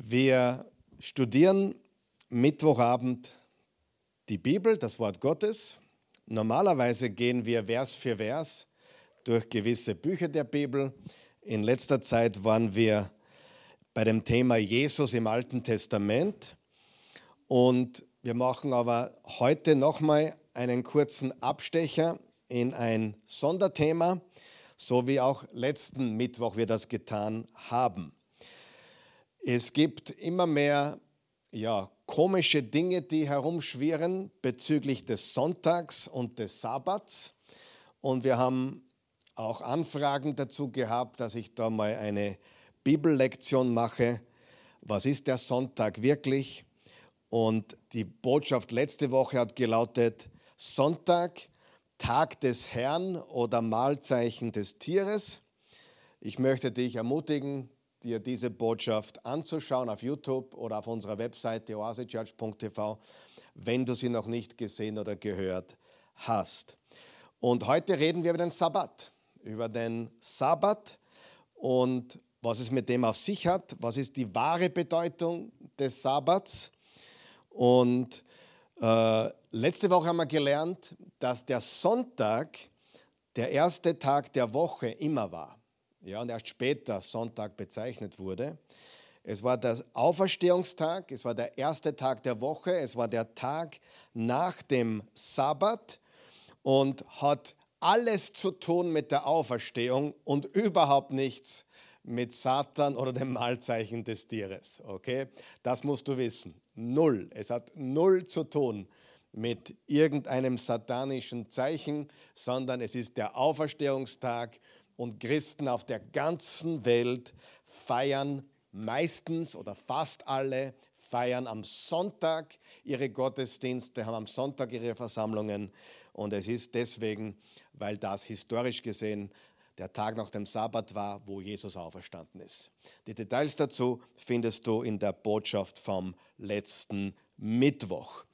Wir studieren Mittwochabend die Bibel, das Wort Gottes. Normalerweise gehen wir Vers für Vers durch gewisse Bücher der Bibel. In letzter Zeit waren wir bei dem Thema Jesus im Alten Testament. Und wir machen aber heute nochmal einen kurzen Abstecher in ein Sonderthema, so wie auch letzten Mittwoch wir das getan haben. Es gibt immer mehr ja, komische Dinge, die herumschwirren bezüglich des Sonntags und des Sabbats. Und wir haben auch Anfragen dazu gehabt, dass ich da mal eine Bibellektion mache. Was ist der Sonntag wirklich? Und die Botschaft letzte Woche hat gelautet, Sonntag, Tag des Herrn oder Mahlzeichen des Tieres. Ich möchte dich ermutigen, dir diese Botschaft anzuschauen auf YouTube oder auf unserer Webseite oasechurch.tv, wenn du sie noch nicht gesehen oder gehört hast. Und heute reden wir über den Sabbat, über den Sabbat und was es mit dem auf sich hat, was ist die wahre Bedeutung des Sabbats. Und äh, letzte Woche haben wir gelernt, dass der Sonntag der erste Tag der Woche immer war ja, und erst später Sonntag bezeichnet wurde. Es war der Auferstehungstag, es war der erste Tag der Woche, es war der Tag nach dem Sabbat und hat alles zu tun mit der Auferstehung und überhaupt nichts mit Satan oder dem Malzeichen des Tieres. Okay? Das musst du wissen. Null. Es hat null zu tun mit irgendeinem satanischen Zeichen, sondern es ist der Auferstehungstag und Christen auf der ganzen Welt feiern meistens oder fast alle feiern am Sonntag ihre Gottesdienste, haben am Sonntag ihre Versammlungen und es ist deswegen, weil das historisch gesehen der Tag nach dem Sabbat war, wo Jesus auferstanden ist. Die Details dazu findest du in der Botschaft vom letzten Mittwoch.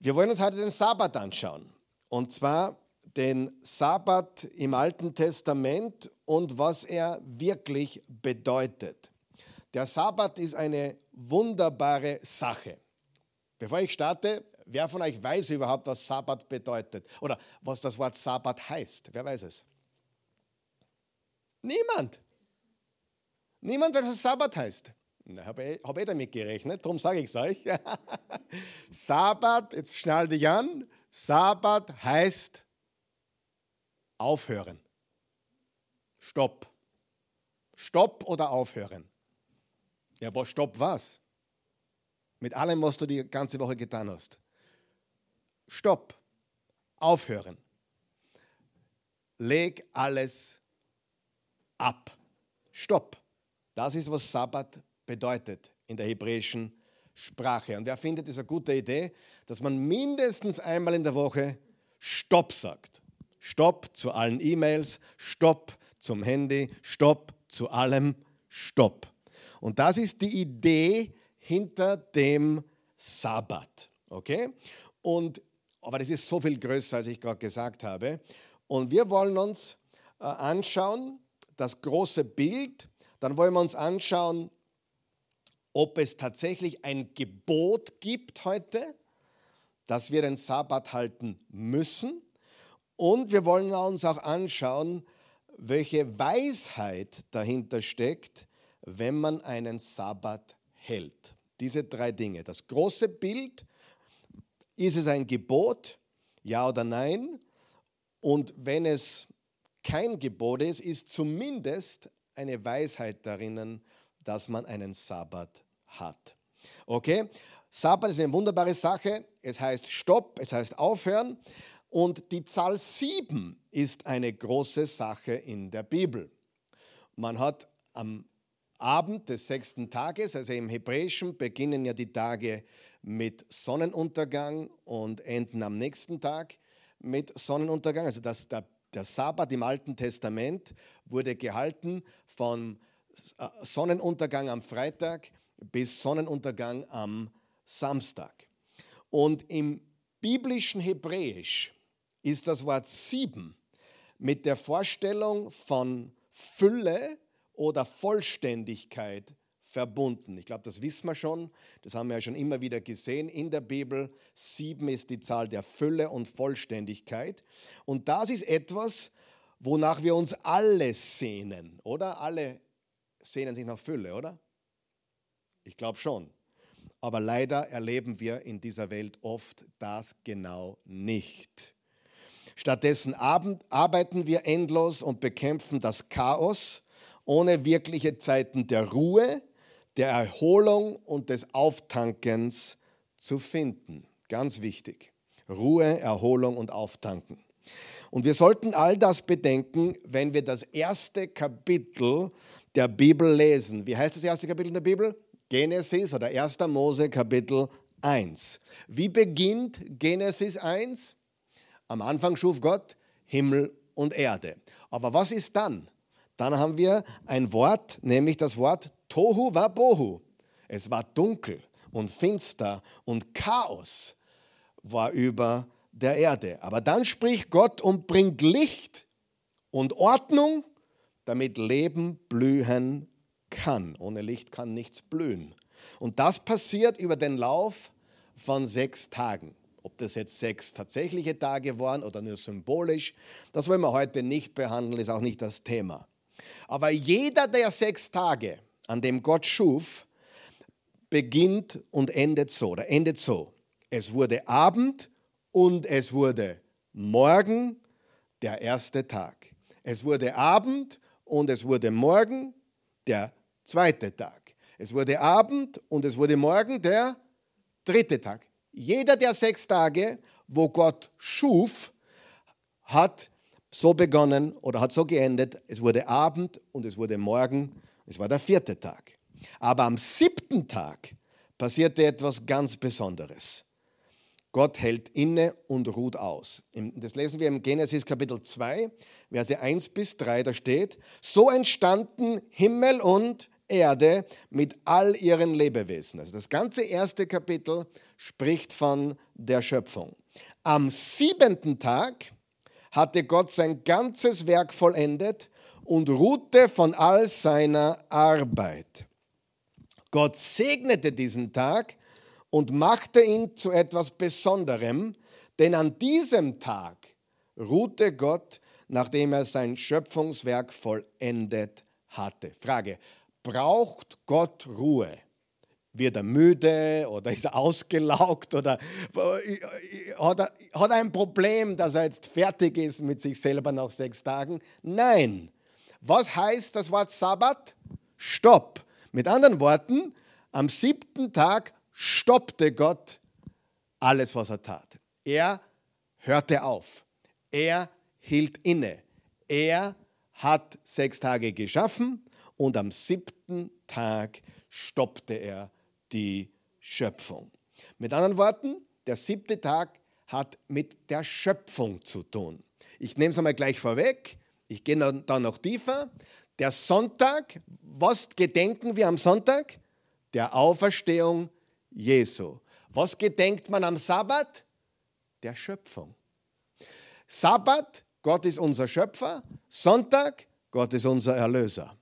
Wir wollen uns heute den Sabbat anschauen. Und zwar den Sabbat im Alten Testament und was er wirklich bedeutet. Der Sabbat ist eine wunderbare Sache. Bevor ich starte, wer von euch weiß überhaupt, was Sabbat bedeutet oder was das Wort Sabbat heißt? Wer weiß es? Niemand. Niemand weiß, was Sabbat heißt. Habe ich, hab ich damit gerechnet, darum sage ich es euch. Sabbat, jetzt schnall dich an, Sabbat heißt Aufhören. Stopp. Stopp oder aufhören. Ja, Stopp was? Mit allem, was du die ganze Woche getan hast. Stopp. Aufhören. Leg alles ab. Stopp. Das ist, was Sabbat bedeutet in der hebräischen Sprache. Und wer findet es eine gute Idee, dass man mindestens einmal in der Woche Stopp sagt? Stopp zu allen E-Mails, Stopp zum Handy, Stopp zu allem, Stopp. Und das ist die Idee hinter dem Sabbat. Okay? Und, aber das ist so viel größer, als ich gerade gesagt habe. Und wir wollen uns äh, anschauen, das große Bild. Dann wollen wir uns anschauen, ob es tatsächlich ein Gebot gibt heute, dass wir den Sabbat halten müssen. Und wir wollen uns auch anschauen, welche Weisheit dahinter steckt, wenn man einen Sabbat hält. Diese drei Dinge. Das große Bild, ist es ein Gebot, ja oder nein? Und wenn es kein Gebot ist, ist zumindest eine Weisheit darin, dass man einen Sabbat hat. Okay? Sabbat ist eine wunderbare Sache. Es heißt Stopp, es heißt Aufhören. Und die Zahl 7 ist eine große Sache in der Bibel. Man hat am Abend des sechsten Tages, also im Hebräischen, beginnen ja die Tage mit Sonnenuntergang und enden am nächsten Tag mit Sonnenuntergang. Also das, der, der Sabbat im Alten Testament wurde gehalten von äh, Sonnenuntergang am Freitag bis Sonnenuntergang am Samstag. Und im biblischen Hebräisch ist das Wort sieben mit der Vorstellung von Fülle oder Vollständigkeit verbunden. Ich glaube, das wissen wir schon. Das haben wir ja schon immer wieder gesehen in der Bibel. Sieben ist die Zahl der Fülle und Vollständigkeit. Und das ist etwas, wonach wir uns alle sehnen, oder? Alle sehnen sich nach Fülle, oder? Ich glaube schon. Aber leider erleben wir in dieser Welt oft das genau nicht. Stattdessen arbeiten wir endlos und bekämpfen das Chaos ohne wirkliche Zeiten der Ruhe, der Erholung und des Auftankens zu finden. Ganz wichtig. Ruhe, Erholung und Auftanken. Und wir sollten all das bedenken, wenn wir das erste Kapitel der Bibel lesen. Wie heißt das erste Kapitel der Bibel? Genesis oder 1. Mose Kapitel 1. Wie beginnt Genesis 1? Am Anfang schuf Gott Himmel und Erde. Aber was ist dann? Dann haben wir ein Wort, nämlich das Wort Tohu Wabohu. Es war dunkel und finster und Chaos war über der Erde. Aber dann spricht Gott und bringt Licht und Ordnung, damit Leben blühen kann. Ohne Licht kann nichts blühen. Und das passiert über den Lauf von sechs Tagen. Ob das jetzt sechs tatsächliche Tage waren oder nur symbolisch, das wollen wir heute nicht behandeln, ist auch nicht das Thema. Aber jeder der sechs Tage, an dem Gott schuf, beginnt und endet so, oder endet so. Es wurde Abend und es wurde Morgen, der erste Tag. Es wurde Abend und es wurde Morgen, der zweite Tag. Es wurde Abend und es wurde Morgen, der dritte Tag. Jeder der sechs Tage, wo Gott schuf, hat so begonnen oder hat so geendet, es wurde Abend und es wurde Morgen, es war der vierte Tag. Aber am siebten Tag passierte etwas ganz Besonderes. Gott hält inne und ruht aus. Das lesen wir im Genesis Kapitel 2, Verse 1 bis 3, da steht, so entstanden Himmel und Erde mit all ihren Lebewesen. Also das ganze erste Kapitel spricht von der Schöpfung. Am siebenten Tag hatte Gott sein ganzes Werk vollendet und ruhte von all seiner Arbeit. Gott segnete diesen Tag und machte ihn zu etwas Besonderem, denn an diesem Tag ruhte Gott, nachdem er sein Schöpfungswerk vollendet hatte. Frage, braucht Gott Ruhe? Wird er müde oder ist er ausgelaugt oder hat er, hat er ein Problem, dass er jetzt fertig ist mit sich selber nach sechs Tagen? Nein. Was heißt das Wort Sabbat? Stopp. Mit anderen Worten, am siebten Tag stoppte Gott alles, was er tat. Er hörte auf. Er hielt inne. Er hat sechs Tage geschaffen und am siebten Tag stoppte er die Schöpfung. Mit anderen Worten, der siebte Tag hat mit der Schöpfung zu tun. Ich nehme es einmal gleich vorweg, ich gehe da noch tiefer. Der Sonntag, was gedenken wir am Sonntag? Der Auferstehung Jesu. Was gedenkt man am Sabbat? Der Schöpfung. Sabbat, Gott ist unser Schöpfer. Sonntag, Gott ist unser Erlöser.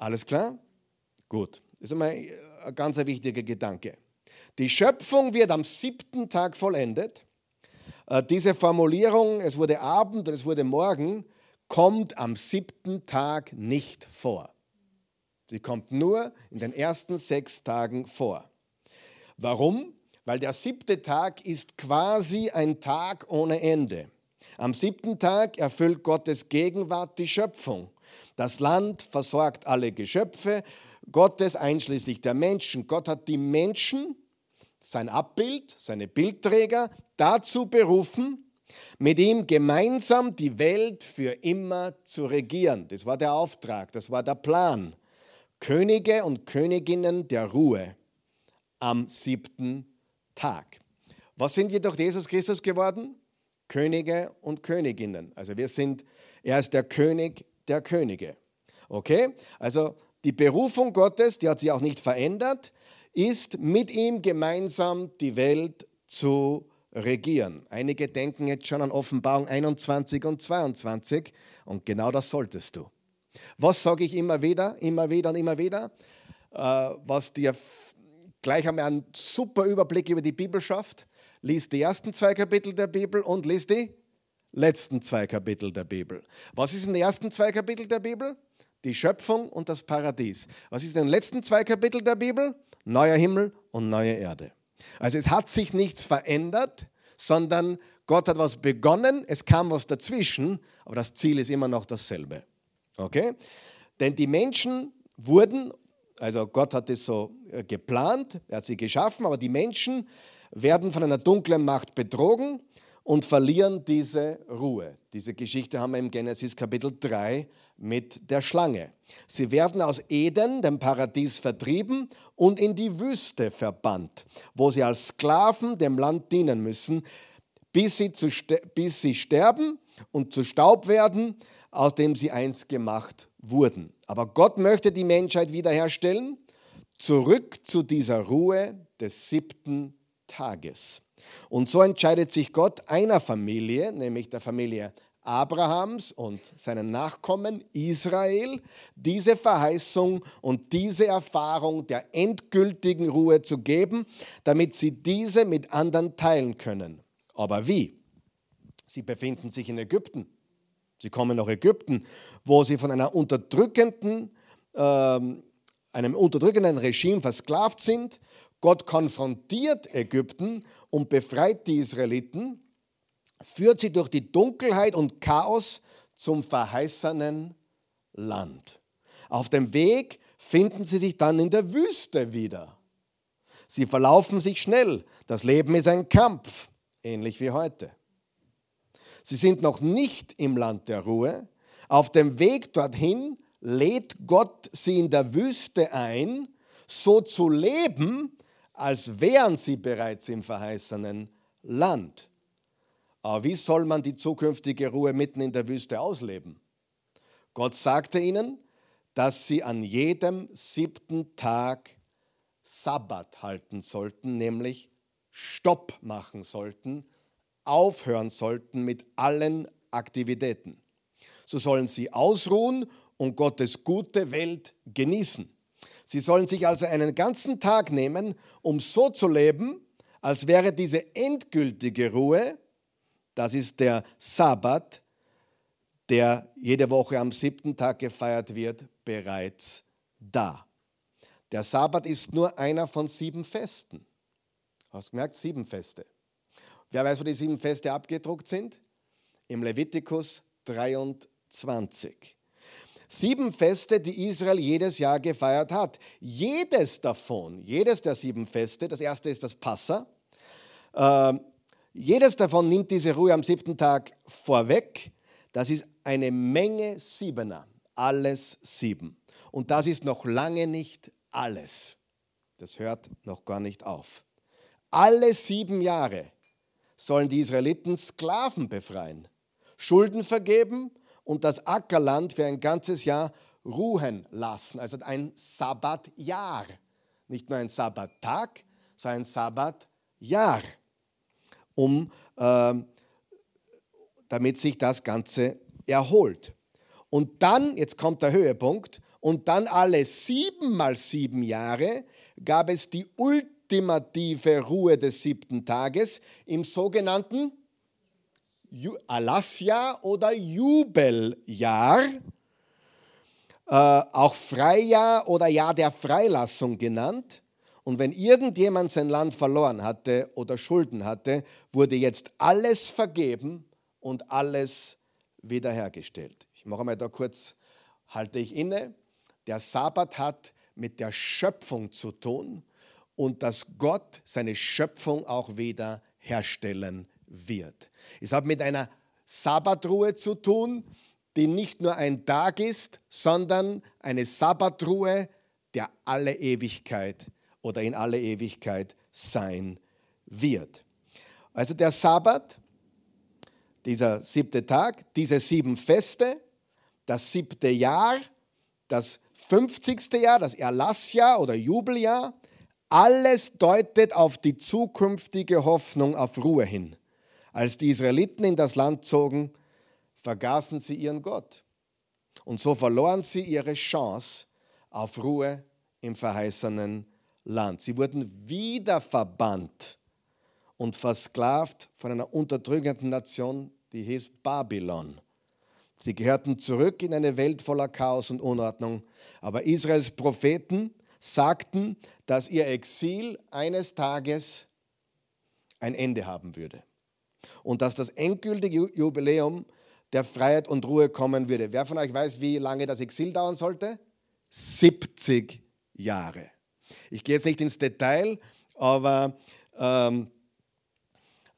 Alles klar? Gut. Das ist einmal ein ganz wichtiger Gedanke. Die Schöpfung wird am siebten Tag vollendet. Äh, diese Formulierung, es wurde Abend und es wurde Morgen, kommt am siebten Tag nicht vor. Sie kommt nur in den ersten sechs Tagen vor. Warum? Weil der siebte Tag ist quasi ein Tag ohne Ende. Am siebten Tag erfüllt Gottes Gegenwart die Schöpfung. Das Land versorgt alle Geschöpfe Gottes einschließlich der Menschen. Gott hat die Menschen, sein Abbild, seine Bildträger dazu berufen, mit ihm gemeinsam die Welt für immer zu regieren. Das war der Auftrag, das war der Plan. Könige und Königinnen der Ruhe am siebten Tag. Was sind wir durch Jesus Christus geworden? Könige und Königinnen. Also wir sind, er ist der König der Könige. Okay? Also die Berufung Gottes, die hat sich auch nicht verändert, ist mit ihm gemeinsam die Welt zu regieren. Einige denken jetzt schon an Offenbarung 21 und 22 und genau das solltest du. Was sage ich immer wieder, immer wieder und immer wieder? äh, was dir gleich einmal einen super Überblick über die Bibel schafft. Lies die ersten zwei Kapitel der Bibel und lies die letzten zwei Kapitel der Bibel. Was ist in den ersten zwei Kapiteln der Bibel? Die Schöpfung und das Paradies. Was ist in den letzten zwei Kapiteln der Bibel? Neuer Himmel und neue Erde. Also es hat sich nichts verändert, sondern Gott hat was begonnen, es kam was dazwischen, aber das Ziel ist immer noch dasselbe. Okay? Denn die Menschen wurden, also Gott hat es so äh, geplant, er hat sie geschaffen, aber die Menschen werden von einer dunklen Macht betrogen und verlieren diese Ruhe. Diese Geschichte haben wir im Genesis Kapitel 3 mit der Schlange. Sie werden aus Eden, dem Paradies, vertrieben und in die Wüste verbannt, wo sie als Sklaven dem Land dienen müssen, bis sie, zu, bis sie sterben und zu Staub werden, aus dem sie einst gemacht wurden. Aber Gott möchte die Menschheit wiederherstellen, zurück zu dieser Ruhe des siebten Tages. Und so entscheidet sich Gott einer Familie, nämlich der Familie Abrahams und seinen Nachkommen Israel, diese Verheißung und diese Erfahrung der endgültigen Ruhe zu geben, damit sie diese mit anderen teilen können. Aber wie? Sie befinden sich in Ägypten. Sie kommen nach Ägypten, wo sie von einer unterdrückenden, äh, einem unterdrückenden Regime versklavt sind. Gott konfrontiert Ägypten und befreit die Israeliten, führt sie durch die Dunkelheit und Chaos zum verheißenen Land. Auf dem Weg finden sie sich dann in der Wüste wieder. Sie verlaufen sich schnell. Das Leben ist ein Kampf ähnlich wie heute. Sie sind noch nicht im Land der Ruhe. Auf dem Weg dorthin lädt Gott sie in der Wüste ein, so zu leben, als wären sie bereits im verheißenen Land. Aber wie soll man die zukünftige Ruhe mitten in der Wüste ausleben? Gott sagte ihnen, dass sie an jedem siebten Tag Sabbat halten sollten, nämlich Stopp machen sollten, aufhören sollten mit allen Aktivitäten. So sollen sie ausruhen und Gottes gute Welt genießen. Sie sollen sich also einen ganzen Tag nehmen, um so zu leben, als wäre diese endgültige Ruhe, das ist der Sabbat, der jede Woche am siebten Tag gefeiert wird, bereits da. Der Sabbat ist nur einer von sieben Festen. Hast du gemerkt? Sieben Feste. Wer weiß, wo die sieben Feste abgedruckt sind? Im Levitikus 23. Sieben Feste, die Israel jedes Jahr gefeiert hat. Jedes davon, jedes der sieben Feste, das erste ist das Passa, äh, jedes davon nimmt diese Ruhe am siebten Tag vorweg. Das ist eine Menge Siebener, alles sieben. Und das ist noch lange nicht alles. Das hört noch gar nicht auf. Alle sieben Jahre sollen die Israeliten Sklaven befreien, Schulden vergeben und das Ackerland für ein ganzes Jahr ruhen lassen. Also ein Sabbatjahr. Nicht nur ein Sabbattag, sondern ein Sabbatjahr, um, äh, damit sich das Ganze erholt. Und dann, jetzt kommt der Höhepunkt, und dann alle sieben mal sieben Jahre gab es die ultimative Ruhe des siebten Tages im sogenannten Alasja oder Jubeljahr, äh, auch Freijahr oder Jahr der Freilassung genannt. Und wenn irgendjemand sein Land verloren hatte oder Schulden hatte, wurde jetzt alles vergeben und alles wiederhergestellt. Ich mache mal da kurz, halte ich inne. Der Sabbat hat mit der Schöpfung zu tun und dass Gott seine Schöpfung auch wieder herstellen wird. Es hat mit einer Sabbatruhe zu tun, die nicht nur ein Tag ist, sondern eine Sabbatruhe, der alle Ewigkeit oder in alle Ewigkeit sein wird. Also der Sabbat, dieser siebte Tag, diese sieben Feste, das siebte Jahr, das 50. Jahr, das Erlassjahr oder Jubeljahr, alles deutet auf die zukünftige Hoffnung auf Ruhe hin. Als die Israeliten in das Land zogen, vergaßen sie ihren Gott. Und so verloren sie ihre Chance auf Ruhe im verheißenen Land. Sie wurden wieder verbannt und versklavt von einer unterdrückenden Nation, die hieß Babylon. Sie gehörten zurück in eine Welt voller Chaos und Unordnung. Aber Israels Propheten sagten, dass ihr Exil eines Tages ein Ende haben würde. Und dass das endgültige Jubiläum der Freiheit und Ruhe kommen würde. Wer von euch weiß, wie lange das Exil dauern sollte? 70 Jahre. Ich gehe jetzt nicht ins Detail, aber ähm,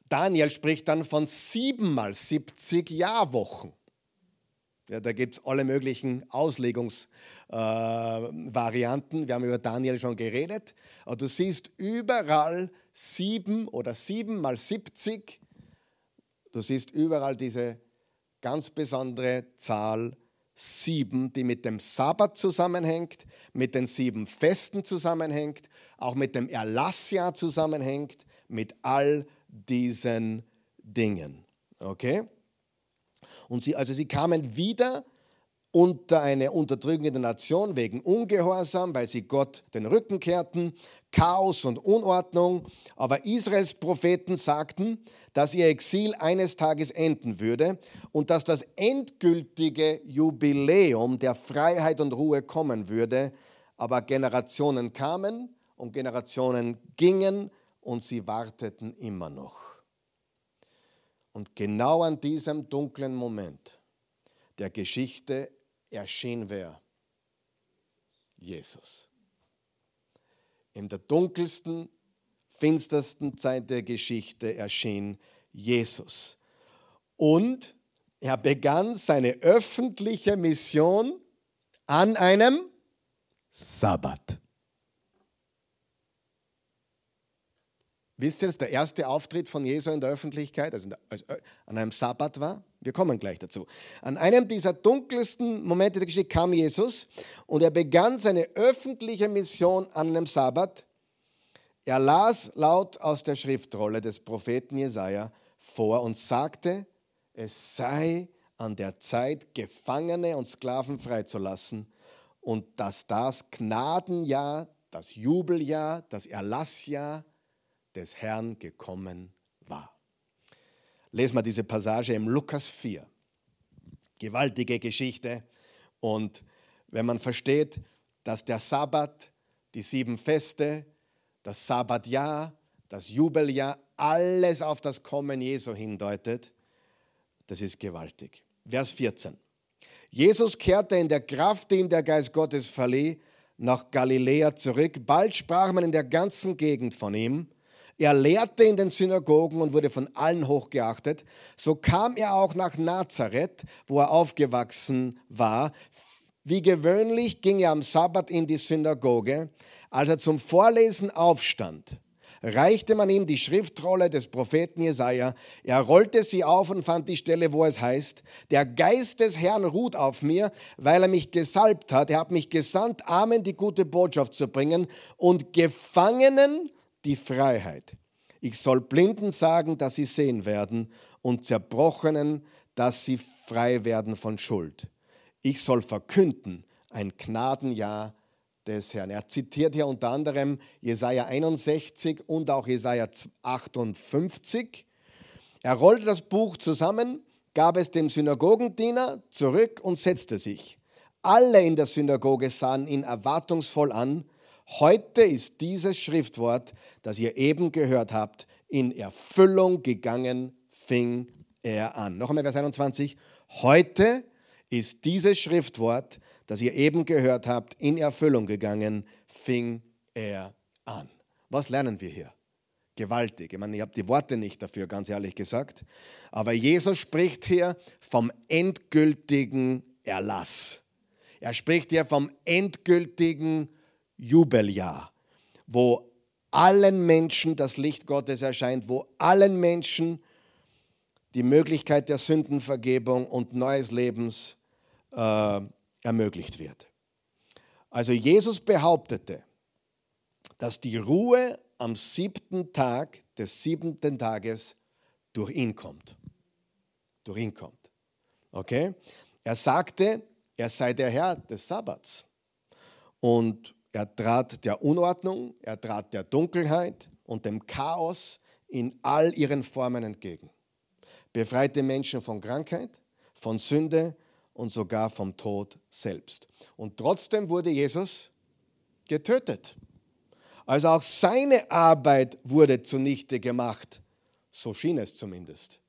Daniel spricht dann von siebenmal 70 Jahrwochen. Ja, da gibt es alle möglichen Auslegungsvarianten. Äh, Wir haben über Daniel schon geredet. Aber du siehst überall sieben oder sieben mal 70. Du siehst überall diese ganz besondere Zahl sieben, die mit dem Sabbat zusammenhängt, mit den sieben Festen zusammenhängt, auch mit dem Erlassjahr zusammenhängt, mit all diesen Dingen. Okay? Und sie, also sie kamen wieder unter eine unterdrückende Nation wegen Ungehorsam, weil sie Gott den Rücken kehrten, Chaos und Unordnung. Aber Israels Propheten sagten, dass ihr Exil eines Tages enden würde und dass das endgültige Jubiläum der Freiheit und Ruhe kommen würde. Aber Generationen kamen und Generationen gingen und sie warteten immer noch. Und genau an diesem dunklen Moment der Geschichte erschien wer? Jesus. In der dunkelsten, finstersten Zeit der Geschichte erschien Jesus. Und er begann seine öffentliche Mission an einem Sabbat. Wisst ihr, dass der erste Auftritt von Jesu in der Öffentlichkeit, also äh, an einem Sabbat war? Wir kommen gleich dazu. An einem dieser dunkelsten Momente der Geschichte kam Jesus und er begann seine öffentliche Mission an einem Sabbat. Er las laut aus der Schriftrolle des Propheten Jesaja vor und sagte, es sei an der Zeit, Gefangene und Sklaven freizulassen und dass das Gnadenjahr, das Jubeljahr, das Erlassjahr, des Herrn gekommen war. Lesen wir diese Passage im Lukas 4. Gewaltige Geschichte. Und wenn man versteht, dass der Sabbat, die sieben Feste, das Sabbatjahr, das Jubeljahr, alles auf das Kommen Jesu hindeutet, das ist gewaltig. Vers 14. Jesus kehrte in der Kraft, die ihm der Geist Gottes verlieh, nach Galiläa zurück. Bald sprach man in der ganzen Gegend von ihm. Er lehrte in den Synagogen und wurde von allen hochgeachtet. So kam er auch nach Nazareth, wo er aufgewachsen war. Wie gewöhnlich ging er am Sabbat in die Synagoge. Als er zum Vorlesen aufstand, reichte man ihm die Schriftrolle des Propheten Jesaja. Er rollte sie auf und fand die Stelle, wo es heißt: Der Geist des Herrn ruht auf mir, weil er mich gesalbt hat. Er hat mich gesandt, Armen die gute Botschaft zu bringen und Gefangenen die Freiheit. Ich soll Blinden sagen, dass sie sehen werden und Zerbrochenen, dass sie frei werden von Schuld. Ich soll verkünden ein Gnadenjahr des Herrn. Er zitiert hier unter anderem Jesaja 61 und auch Jesaja 58. Er rollte das Buch zusammen, gab es dem Synagogendiener zurück und setzte sich. Alle in der Synagoge sahen ihn erwartungsvoll an Heute ist dieses Schriftwort, das ihr eben gehört habt, in Erfüllung gegangen, fing er an. Noch einmal Vers 21. Heute ist dieses Schriftwort, das ihr eben gehört habt, in Erfüllung gegangen, fing er an. Was lernen wir hier? Gewaltig. Ich meine, ich habe die Worte nicht dafür, ganz ehrlich gesagt. Aber Jesus spricht hier vom endgültigen Erlass. Er spricht hier vom endgültigen Erlass. Jubeljahr, wo allen Menschen das Licht Gottes erscheint, wo allen Menschen die Möglichkeit der Sündenvergebung und neues Lebens äh, ermöglicht wird. Also Jesus behauptete, dass die Ruhe am siebten Tag des siebten Tages durch ihn kommt. Durch ihn kommt. Okay? Er sagte, er sei der Herr des Sabbats. Und Er trat der Unordnung, er trat der Dunkelheit und dem Chaos in all ihren Formen entgegen. Befreite Menschen von Krankheit, von Sünde und sogar vom Tod selbst. Und trotzdem wurde Jesus getötet. Also auch seine Arbeit wurde zunichte gemacht. So schien es zumindest.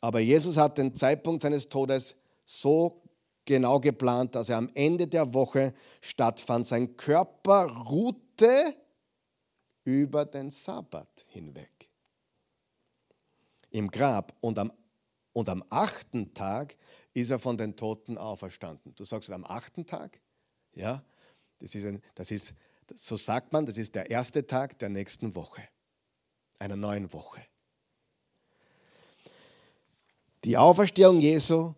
Aber Jesus hat den Zeitpunkt seines Todes so genau geplant, dass er am Ende der Woche stattfand. Sein Körper ruhte über den Sabbat hinweg im Grab und am, und am achten Tag ist er von den Toten auferstanden. Du sagst am achten Tag? Ja, das ist, ein, das ist, so sagt man, das ist der erste Tag der nächsten Woche, einer neuen Woche. Die Auferstehung Jesu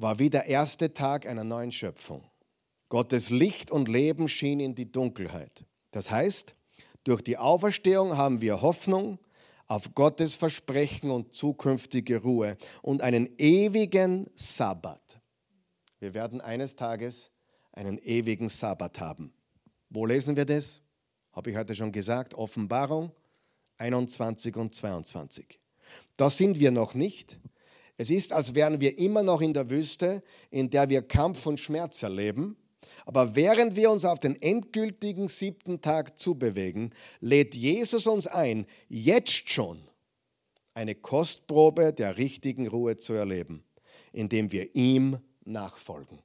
war wie der erste Tag einer neuen Schöpfung. Gottes Licht und Leben schien in die Dunkelheit. Das heißt, durch die Auferstehung haben wir Hoffnung auf Gottes Versprechen und zukünftige Ruhe und einen ewigen Sabbat. Wir werden eines Tages einen ewigen Sabbat haben. Wo lesen wir das? Habe ich heute schon gesagt, Offenbarung 21 und 22. Da sind wir noch nicht, es ist, als wären wir immer noch in der Wüste, in der wir Kampf und Schmerz erleben. Aber während wir uns auf den endgültigen siebten Tag zubewegen, lädt Jesus uns ein, jetzt schon eine Kostprobe der richtigen Ruhe zu erleben, indem wir ihm nachfolgen.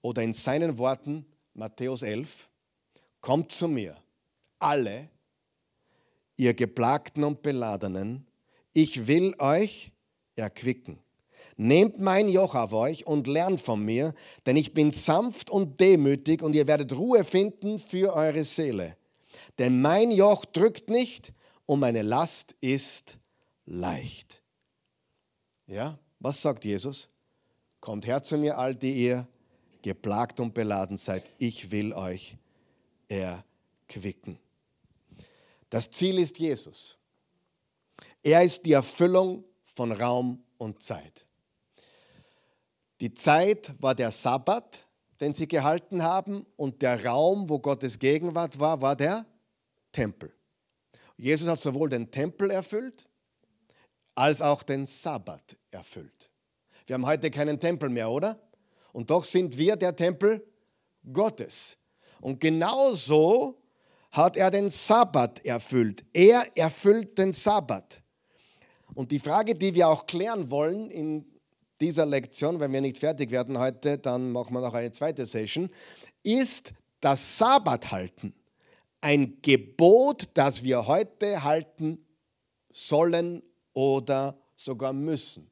Oder in seinen Worten, Matthäus 11, kommt zu mir, alle, ihr Geplagten und Beladenen, ich will euch erquicken. Nehmt mein Joch auf euch und lernt von mir, denn ich bin sanft und demütig und ihr werdet Ruhe finden für eure Seele. Denn mein Joch drückt nicht und meine Last ist leicht. Ja, was sagt Jesus? Kommt her zu mir, all die ihr geplagt und beladen seid. Ich will euch erquicken. Das Ziel ist Jesus. Er ist die Erfüllung von Raum und Zeit. Die Zeit war der Sabbat, den sie gehalten haben, und der Raum, wo Gottes Gegenwart war, war der Tempel. Jesus hat sowohl den Tempel erfüllt, als auch den Sabbat erfüllt. Wir haben heute keinen Tempel mehr, oder? Und doch sind wir der Tempel Gottes. Und genauso hat er den Sabbat erfüllt. Er erfüllt den Sabbat. Und die Frage, die wir auch klären wollen in dieser Lektion, wenn wir nicht fertig werden heute, dann machen wir noch eine zweite Session, ist das Sabbat halten. Ein Gebot, das wir heute halten sollen oder sogar müssen.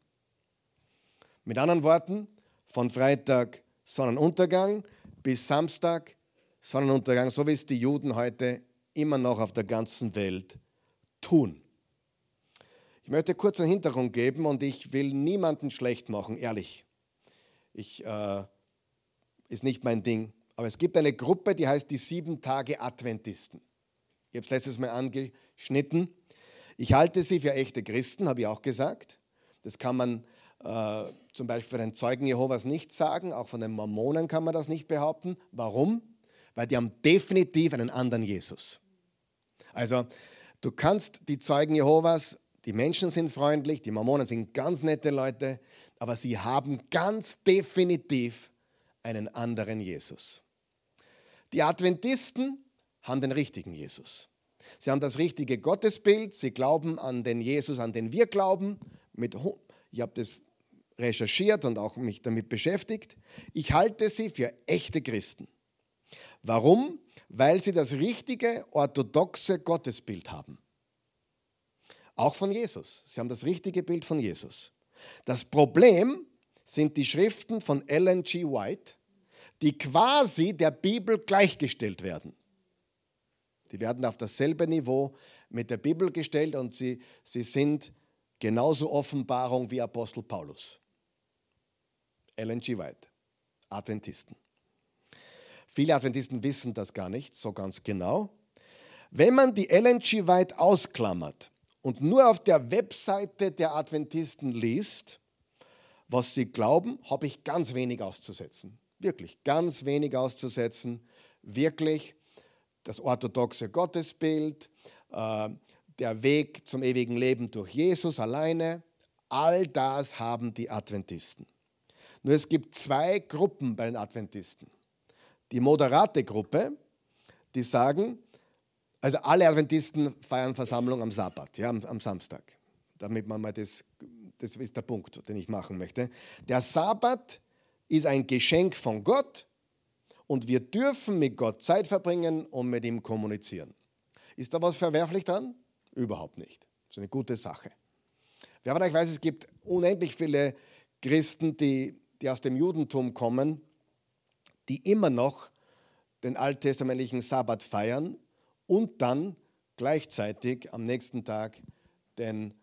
Mit anderen Worten, von Freitag Sonnenuntergang bis Samstag Sonnenuntergang, so wie es die Juden heute immer noch auf der ganzen Welt tun. Ich möchte kurz einen Hintergrund geben und ich will niemanden schlecht machen, ehrlich. Ich, äh, ist nicht mein Ding. Aber es gibt eine Gruppe, die heißt die sieben Tage Adventisten. Ich habe es letztes Mal angeschnitten. Ich halte sie für echte Christen, habe ich auch gesagt. Das kann man äh, zum Beispiel von den Zeugen Jehovas nicht sagen, auch von den Mormonen kann man das nicht behaupten. Warum? Weil die haben definitiv einen anderen Jesus. Also, du kannst die Zeugen Jehovas die Menschen sind freundlich, die Mormonen sind ganz nette Leute, aber sie haben ganz definitiv einen anderen Jesus. Die Adventisten haben den richtigen Jesus. Sie haben das richtige Gottesbild, sie glauben an den Jesus, an den wir glauben. Mit, ich habe das recherchiert und auch mich damit beschäftigt. Ich halte sie für echte Christen. Warum? Weil sie das richtige orthodoxe Gottesbild haben. Auch von Jesus. Sie haben das richtige Bild von Jesus. Das Problem sind die Schriften von Ellen G. White, die quasi der Bibel gleichgestellt werden. Die werden auf dasselbe Niveau mit der Bibel gestellt und sie, sie sind genauso Offenbarung wie Apostel Paulus. Ellen G. White, Adventisten. Viele Adventisten wissen das gar nicht so ganz genau. Wenn man die Ellen G. White ausklammert, und nur auf der Webseite der Adventisten liest, was sie glauben, habe ich ganz wenig auszusetzen. Wirklich ganz wenig auszusetzen. wirklich das orthodoxe Gottesbild, äh, der Weg zum ewigen Leben durch Jesus alleine. All das haben die Adventisten. Nur es gibt zwei Gruppen bei den Adventisten. Die moderate Gruppe, die sagen, also alle Adventisten feiern Versammlung am Sabbat, ja, am, am Samstag. Damit man mal das, das ist der Punkt, den ich machen möchte. Der Sabbat ist ein Geschenk von Gott und wir dürfen mit Gott Zeit verbringen und mit ihm kommunizieren. Ist da was verwerflich dran? Überhaupt nicht. Das ist eine gute Sache. Wer von euch weiß, es gibt unendlich viele Christen, die, die aus dem Judentum kommen, die immer noch den alttestamentlichen Sabbat feiern und dann gleichzeitig am nächsten Tag den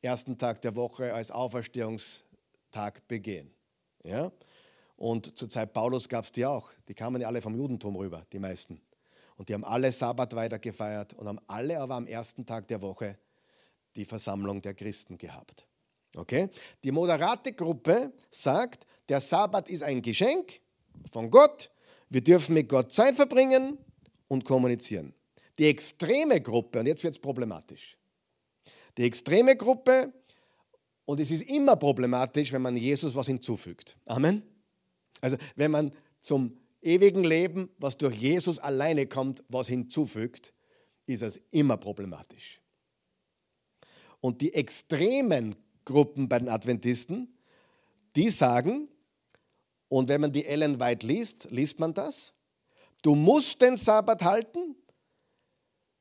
ersten Tag der Woche als Auferstehungstag begehen. Ja? Und zur Zeit Paulus gab es die auch. Die kamen ja alle vom Judentum rüber, die meisten. Und die haben alle Sabbat weiter gefeiert und haben alle aber am ersten Tag der Woche die Versammlung der Christen gehabt. Okay? Die moderate Gruppe sagt, der Sabbat ist ein Geschenk von Gott. Wir dürfen mit Gott Zeit verbringen und kommunizieren. Die extreme Gruppe, und jetzt wird es problematisch. Die extreme Gruppe, und es ist immer problematisch, wenn man Jesus was hinzufügt. Amen. Also wenn man zum ewigen Leben, was durch Jesus alleine kommt, was hinzufügt, ist es immer problematisch. Und die extremen Gruppen bei den Adventisten, die sagen, und wenn man die Ellen White liest, liest man das, du musst den Sabbat halten,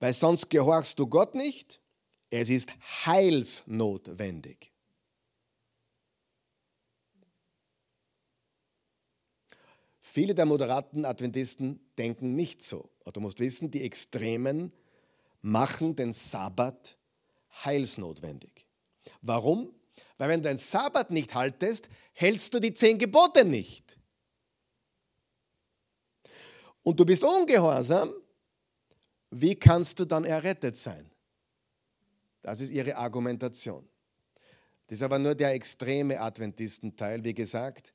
weil sonst gehorchst du Gott nicht. Es ist heilsnotwendig. Viele der moderaten Adventisten denken nicht so. du musst wissen, die Extremen machen den Sabbat heilsnotwendig. Warum? Weil wenn du den Sabbat nicht haltest, hältst du die zehn Gebote nicht. Und du bist ungehorsam, wie kannst du dann errettet sein? Das ist ihre Argumentation. Das ist aber nur der extreme Adventistenteil, wie gesagt.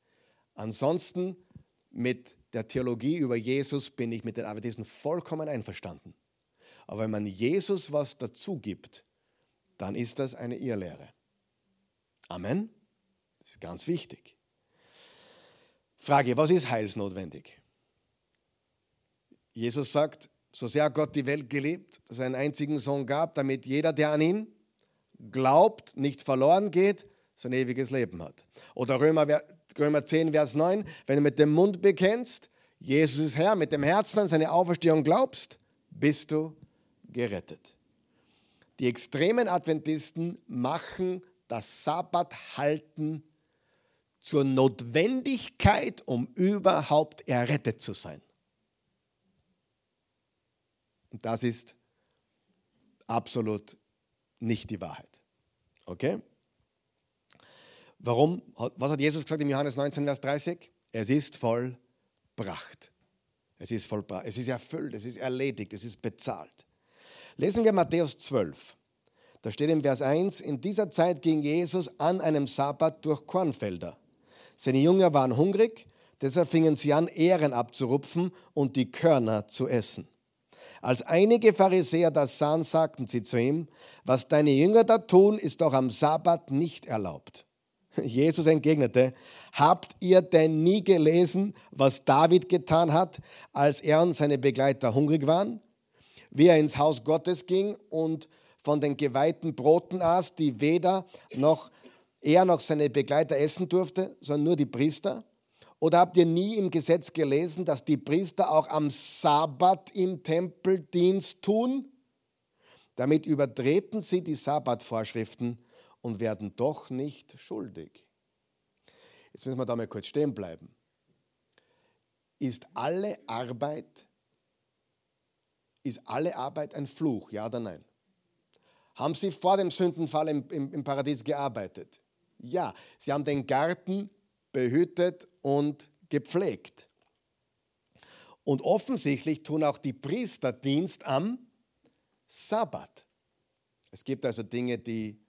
Ansonsten mit der Theologie über Jesus bin ich mit den Adventisten vollkommen einverstanden. Aber wenn man Jesus was dazu gibt, dann ist das eine Irrlehre. Amen. Das ist ganz wichtig. Frage, was ist heilsnotwendig? Jesus sagt, so sehr Gott die Welt geliebt, dass er einen einzigen Sohn gab, damit jeder, der an ihn glaubt, nicht verloren geht, sein ewiges Leben hat. Oder Römer Römer 10, Vers 9, wenn du mit dem Mund bekennst, Jesus ist Herr, mit dem Herzen an seine Auferstehung glaubst, bist du gerettet. Die extremen Adventisten machen das Sabbathalten zur Notwendigkeit, um überhaupt errettet zu sein. Und das ist absolut nicht die Wahrheit. Okay? Warum? Was hat Jesus gesagt im Johannes 19, Vers 30? Es ist vollbracht. Es ist vollbracht. Es ist erfüllt, es ist erledigt, es ist bezahlt. Lesen wir Matthäus 12. Da steht im Vers 1, in dieser Zeit ging Jesus an einem Sabbat durch Kornfelder. Seine Jünger waren hungrig, deshalb fingen sie an, Ehren abzurupfen und die Körner zu essen. Als einige Pharisäer das sahen, sagten sie zu ihm, was deine Jünger da tun, ist doch am Sabbat nicht erlaubt. Jesus entgegnete, habt ihr denn nie gelesen, was David getan hat, als er und seine Begleiter hungrig waren? Wie er ins Haus Gottes ging und von den geweihten Broten aß, die weder noch er noch seine Begleiter essen durfte, sondern nur die Priester? Oder habt ihr nie im Gesetz gelesen, dass die Priester auch am Sabbat im Tempeldienst tun? Damit übertreten sie die Sabbatvorschriften und werden doch nicht schuldig. Jetzt müssen wir da mal kurz stehen bleiben. Ist alle Arbeit, ist alle Arbeit ein Fluch, ja oder nein? Haben Sie vor dem Sündenfall im, im, im Paradies gearbeitet? Ja, Sie haben den Garten behütet und gepflegt. Und offensichtlich tun auch die Priester Dienst am Sabbat. Es gibt also Dinge, die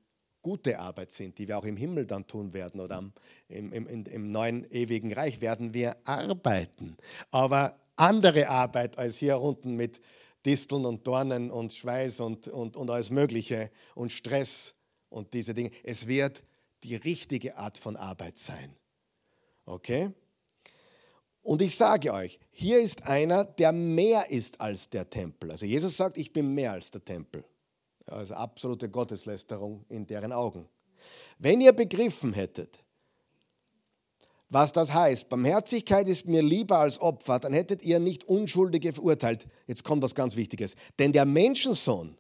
gute Arbeit sind, die wir auch im Himmel dann tun werden oder im, im, im, neuen ewigen Reich werden wir arbeiten. Aber andere Arbeit als hier unten mit Disteln und Dornen und Schweiß und, und, und alles Mögliche und Stress und diese Dinge. Es wird die richtige Art von Arbeit sein. Okay? Und ich sage euch, hier ist einer, der mehr ist als der Tempel. Also Jesus sagt, ich bin mehr als der Tempel. Also absolute Gotteslästerung in deren Augen. Wenn ihr begriffen hättet, was das heißt, Barmherzigkeit ist mir lieber als Opfer, dann hättet ihr nicht Unschuldige verurteilt. Jetzt kommt was ganz Wichtiges. Denn der Menschensohn,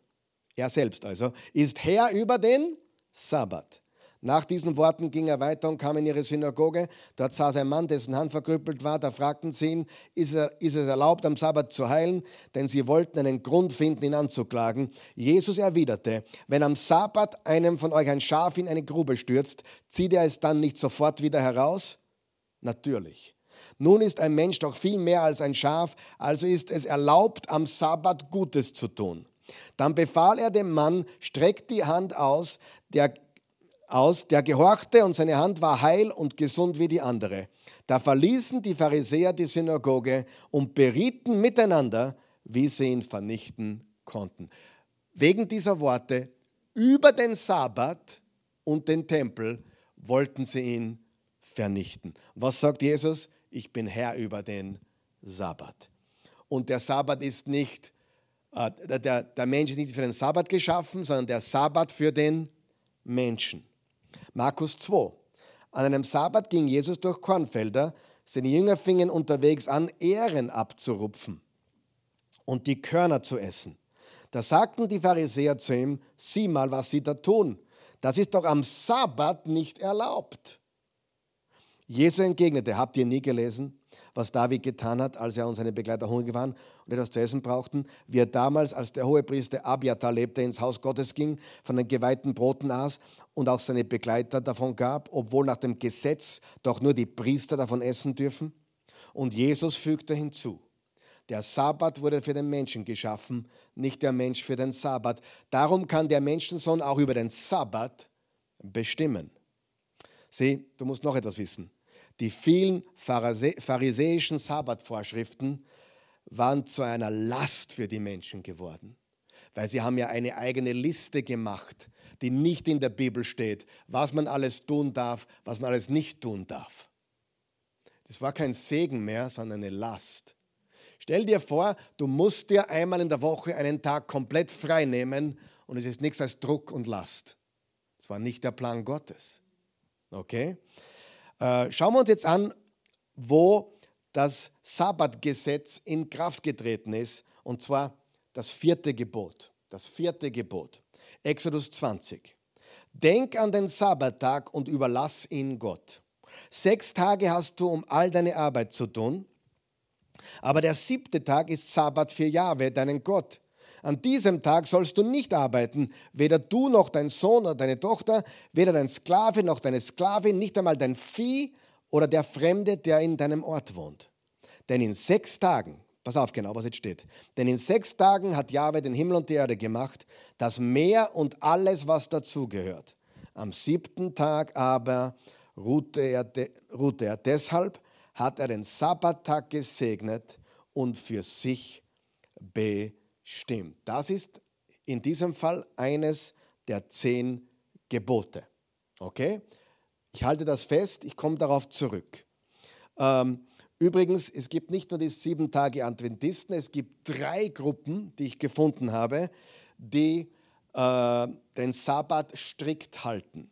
er selbst also, ist Herr über den Sabbat. Nach diesen Worten ging er weiter und kam in ihre Synagoge. Dort saß ein Mann, dessen Hand verkrüppelt war. Da fragten sie ihn, ist, er, ist es erlaubt, am Sabbat zu heilen? Denn sie wollten einen Grund finden, ihn anzuklagen. Jesus erwiderte, wenn am Sabbat einem von euch ein Schaf in eine Grube stürzt, zieht er es dann nicht sofort wieder heraus? Natürlich. Nun ist ein Mensch doch viel mehr als ein Schaf, also ist es erlaubt, am Sabbat Gutes zu tun. Dann befahl er dem Mann, streckt die Hand aus, der aus, der gehorchte und seine Hand war heil und gesund wie die andere. Da verließen die Pharisäer die Synagoge und berieten miteinander, wie sie ihn vernichten konnten. Wegen dieser Worte über den Sabbat und den Tempel wollten sie ihn vernichten. Was sagt Jesus? Ich bin Herr über den Sabbat. Und der Sabbat ist nicht, äh, der, der Mensch ist nicht für den Sabbat geschaffen, sondern der Sabbat für den Menschen. Markus 2. An einem Sabbat ging Jesus durch Kornfelder. Seine Jünger fingen unterwegs an, Ähren abzurupfen und die Körner zu essen. Da sagten die Pharisäer zu ihm, sieh mal, was sie da tun. Das ist doch am Sabbat nicht erlaubt. Jesus entgegnete, habt ihr nie gelesen, was David getan hat, als er und seine Begleiter hungrig waren und etwas zu essen brauchten, wie er damals, als der Hohepriester Abiatar lebte, ins Haus Gottes ging, von den geweihten Broten aß und auch seine Begleiter davon gab, obwohl nach dem Gesetz doch nur die Priester davon essen dürfen? Und Jesus fügte hinzu, der Sabbat wurde für den Menschen geschaffen, nicht der Mensch für den Sabbat. Darum kann der Menschensohn auch über den Sabbat bestimmen. Sieh, du musst noch etwas wissen. Die vielen pharisäischen Sabbatvorschriften waren zu einer Last für die Menschen geworden, weil sie haben ja eine eigene Liste gemacht die nicht in der Bibel steht, was man alles tun darf, was man alles nicht tun darf. Das war kein Segen mehr, sondern eine Last. Stell dir vor, du musst dir einmal in der Woche einen Tag komplett frei nehmen und es ist nichts als Druck und Last. Das war nicht der Plan Gottes. Okay? Äh, schauen wir uns jetzt an, wo das Sabbatgesetz in Kraft getreten ist, und zwar das vierte Gebot. Das vierte Gebot. Exodus 20. Denk an den Sabbattag und überlass ihn Gott. Sechs Tage hast du, um all deine Arbeit zu tun, aber der siebte Tag ist Sabbat für Jahwe, deinen Gott. An diesem Tag sollst du nicht arbeiten, weder du noch dein Sohn oder deine Tochter, weder dein Sklave noch deine Sklavin, nicht einmal dein Vieh oder der Fremde, der in deinem Ort wohnt. Denn in sechs Tagen Pass auf genau, was jetzt steht. Denn in sechs Tagen hat Jahwe den Himmel und die Erde gemacht, das Meer und alles, was dazugehört. Am siebten Tag aber ruhte er, de, ruhte er. Deshalb hat er den Sabbattag gesegnet und für sich bestimmt. Das ist in diesem Fall eines der zehn Gebote. Okay? Ich halte das fest, ich komme darauf zurück. Ähm, Übrigens, es gibt nicht nur die sieben Tage Adventisten, es gibt drei Gruppen, die ich gefunden habe, die äh, den Sabbat strikt halten.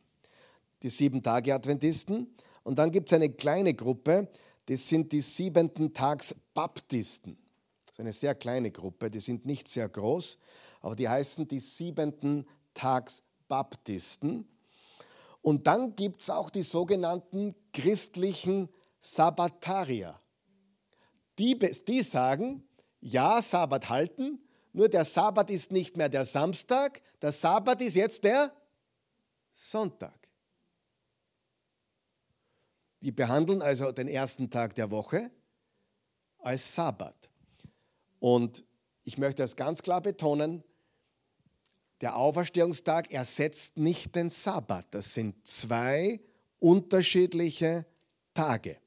Die sieben Tage Adventisten. Und dann gibt es eine kleine Gruppe, das sind die siebenten Tags Baptisten. Das ist eine sehr kleine Gruppe, die sind nicht sehr groß, aber die heißen die siebenten Tags Baptisten. Und dann gibt es auch die sogenannten christlichen Sabbatarier. Die, die sagen, ja, Sabbat halten, nur der Sabbat ist nicht mehr der Samstag, der Sabbat ist jetzt der Sonntag. Die behandeln also den ersten Tag der Woche als Sabbat. Und ich möchte das ganz klar betonen, der Auferstehungstag ersetzt nicht den Sabbat. Das sind zwei unterschiedliche Tage.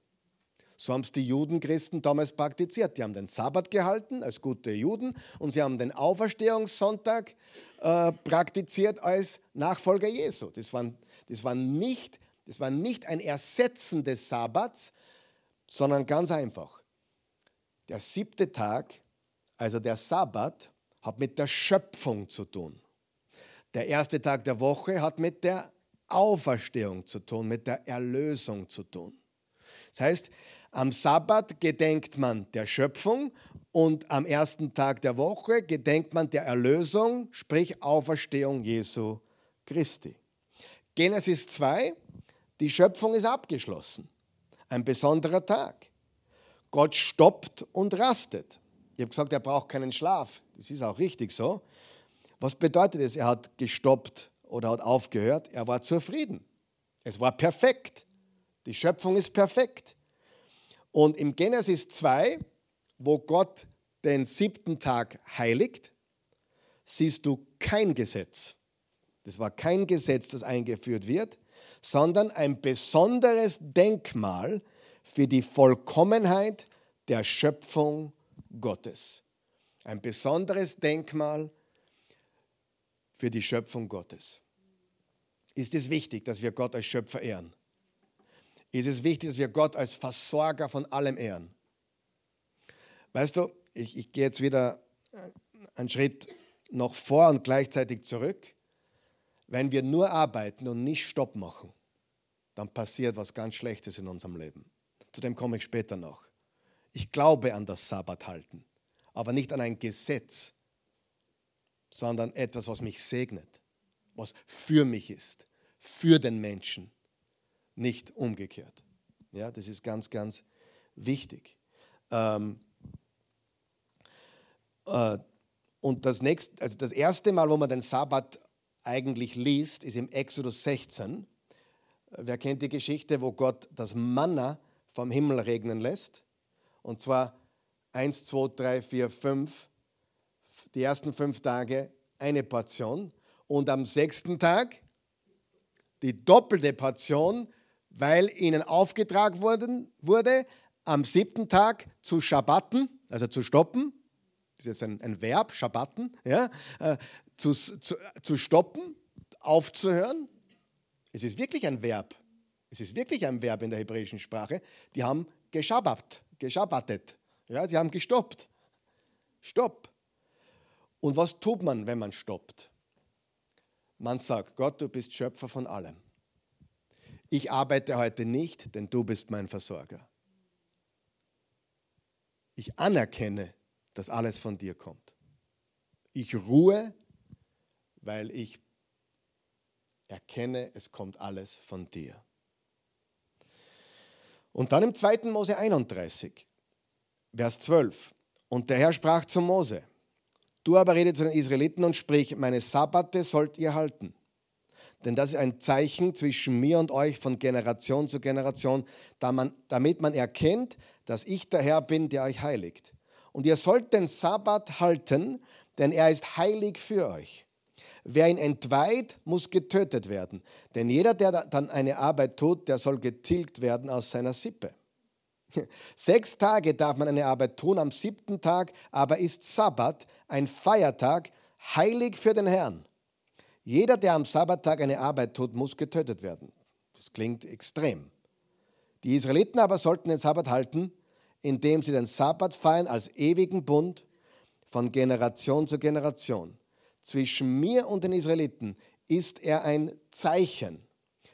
So haben es die Judenchristen damals praktiziert. Die haben den Sabbat gehalten als gute Juden und sie haben den Auferstehungssonntag äh, praktiziert als Nachfolger Jesu. Das war, das, war nicht, das war nicht ein Ersetzen des Sabbats, sondern ganz einfach. Der siebte Tag, also der Sabbat, hat mit der Schöpfung zu tun. Der erste Tag der Woche hat mit der Auferstehung zu tun, mit der Erlösung zu tun. Das heißt, am Sabbat gedenkt man der Schöpfung und am ersten Tag der Woche gedenkt man der Erlösung, sprich Auferstehung Jesu Christi. Genesis 2, die Schöpfung ist abgeschlossen. Ein besonderer Tag. Gott stoppt und rastet. Ich habe gesagt, er braucht keinen Schlaf. Das ist auch richtig so. Was bedeutet es? Er hat gestoppt oder hat aufgehört. Er war zufrieden. Es war perfekt. Die Schöpfung ist perfekt. Und im Genesis 2, wo Gott den siebten Tag heiligt, siehst du kein Gesetz. Das war kein Gesetz, das eingeführt wird, sondern ein besonderes Denkmal für die Vollkommenheit der Schöpfung Gottes. Ein besonderes Denkmal für die Schöpfung Gottes. Ist es wichtig, dass wir Gott als Schöpfer ehren? Ist es wichtig, dass wir Gott als Versorger von allem ehren. Weißt du, ich, ich gehe jetzt wieder einen Schritt noch vor und gleichzeitig zurück. Wenn wir nur arbeiten und nicht Stopp machen, dann passiert was ganz Schlechtes in unserem Leben. Zu dem komme ich später noch. Ich glaube an das Sabbat halten, aber nicht an ein Gesetz, sondern etwas, was mich segnet, was für mich ist, für den Menschen nicht umgekehrt. Ja, das ist ganz, ganz wichtig. Ähm, äh, und das, nächste, also das erste Mal, wo man den Sabbat eigentlich liest, ist im Exodus 16. Wer kennt die Geschichte, wo Gott das Manna vom Himmel regnen lässt? Und zwar 1, 2, 3, 4, 5, die ersten fünf Tage eine Portion und am sechsten Tag die doppelte Portion weil ihnen aufgetragen worden, wurde, am siebten Tag zu Schabbaten, also zu stoppen, das ist jetzt ein, ein Verb, Schabbaten, ja, äh, zu, zu, zu stoppen, aufzuhören. Es ist wirklich ein Verb. Es ist wirklich ein Verb in der hebräischen Sprache. Die haben geschabbat, geschabbatet. Ja, sie haben gestoppt. Stopp. Und was tut man, wenn man stoppt? Man sagt, Gott, du bist Schöpfer von allem ich arbeite heute nicht, denn du bist mein Versorger. Ich anerkenne, dass alles von dir kommt. Ich ruhe, weil ich erkenne, es kommt alles von dir. Und dann im 2. Mose 31, Vers 12. Und der Herr sprach zu Mose, du aber rede zu den Israeliten und sprich, meine Sabbate sollt ihr halten denn das ist ein Zeichen zwischen mir und euch von Generation zu Generation, damit man erkennt, dass ich der Herr bin, der euch heiligt. Und ihr sollt den Sabbat halten, denn er ist heilig für euch. Wer ihn entweiht, muss getötet werden. Denn jeder, der dann eine Arbeit tut, der soll getilgt werden aus seiner Sippe. Sechs Tage darf man eine Arbeit tun, am siebten Tag aber ist Sabbat, ein Feiertag, heilig für den Herrn. Jeder, der am Sabbattag eine Arbeit tut, muss getötet werden. Das klingt extrem. Die Israeliten aber sollten den Sabbat halten, indem sie den Sabbat feiern als ewigen Bund von Generation zu Generation. Zwischen mir und den Israeliten ist er ein Zeichen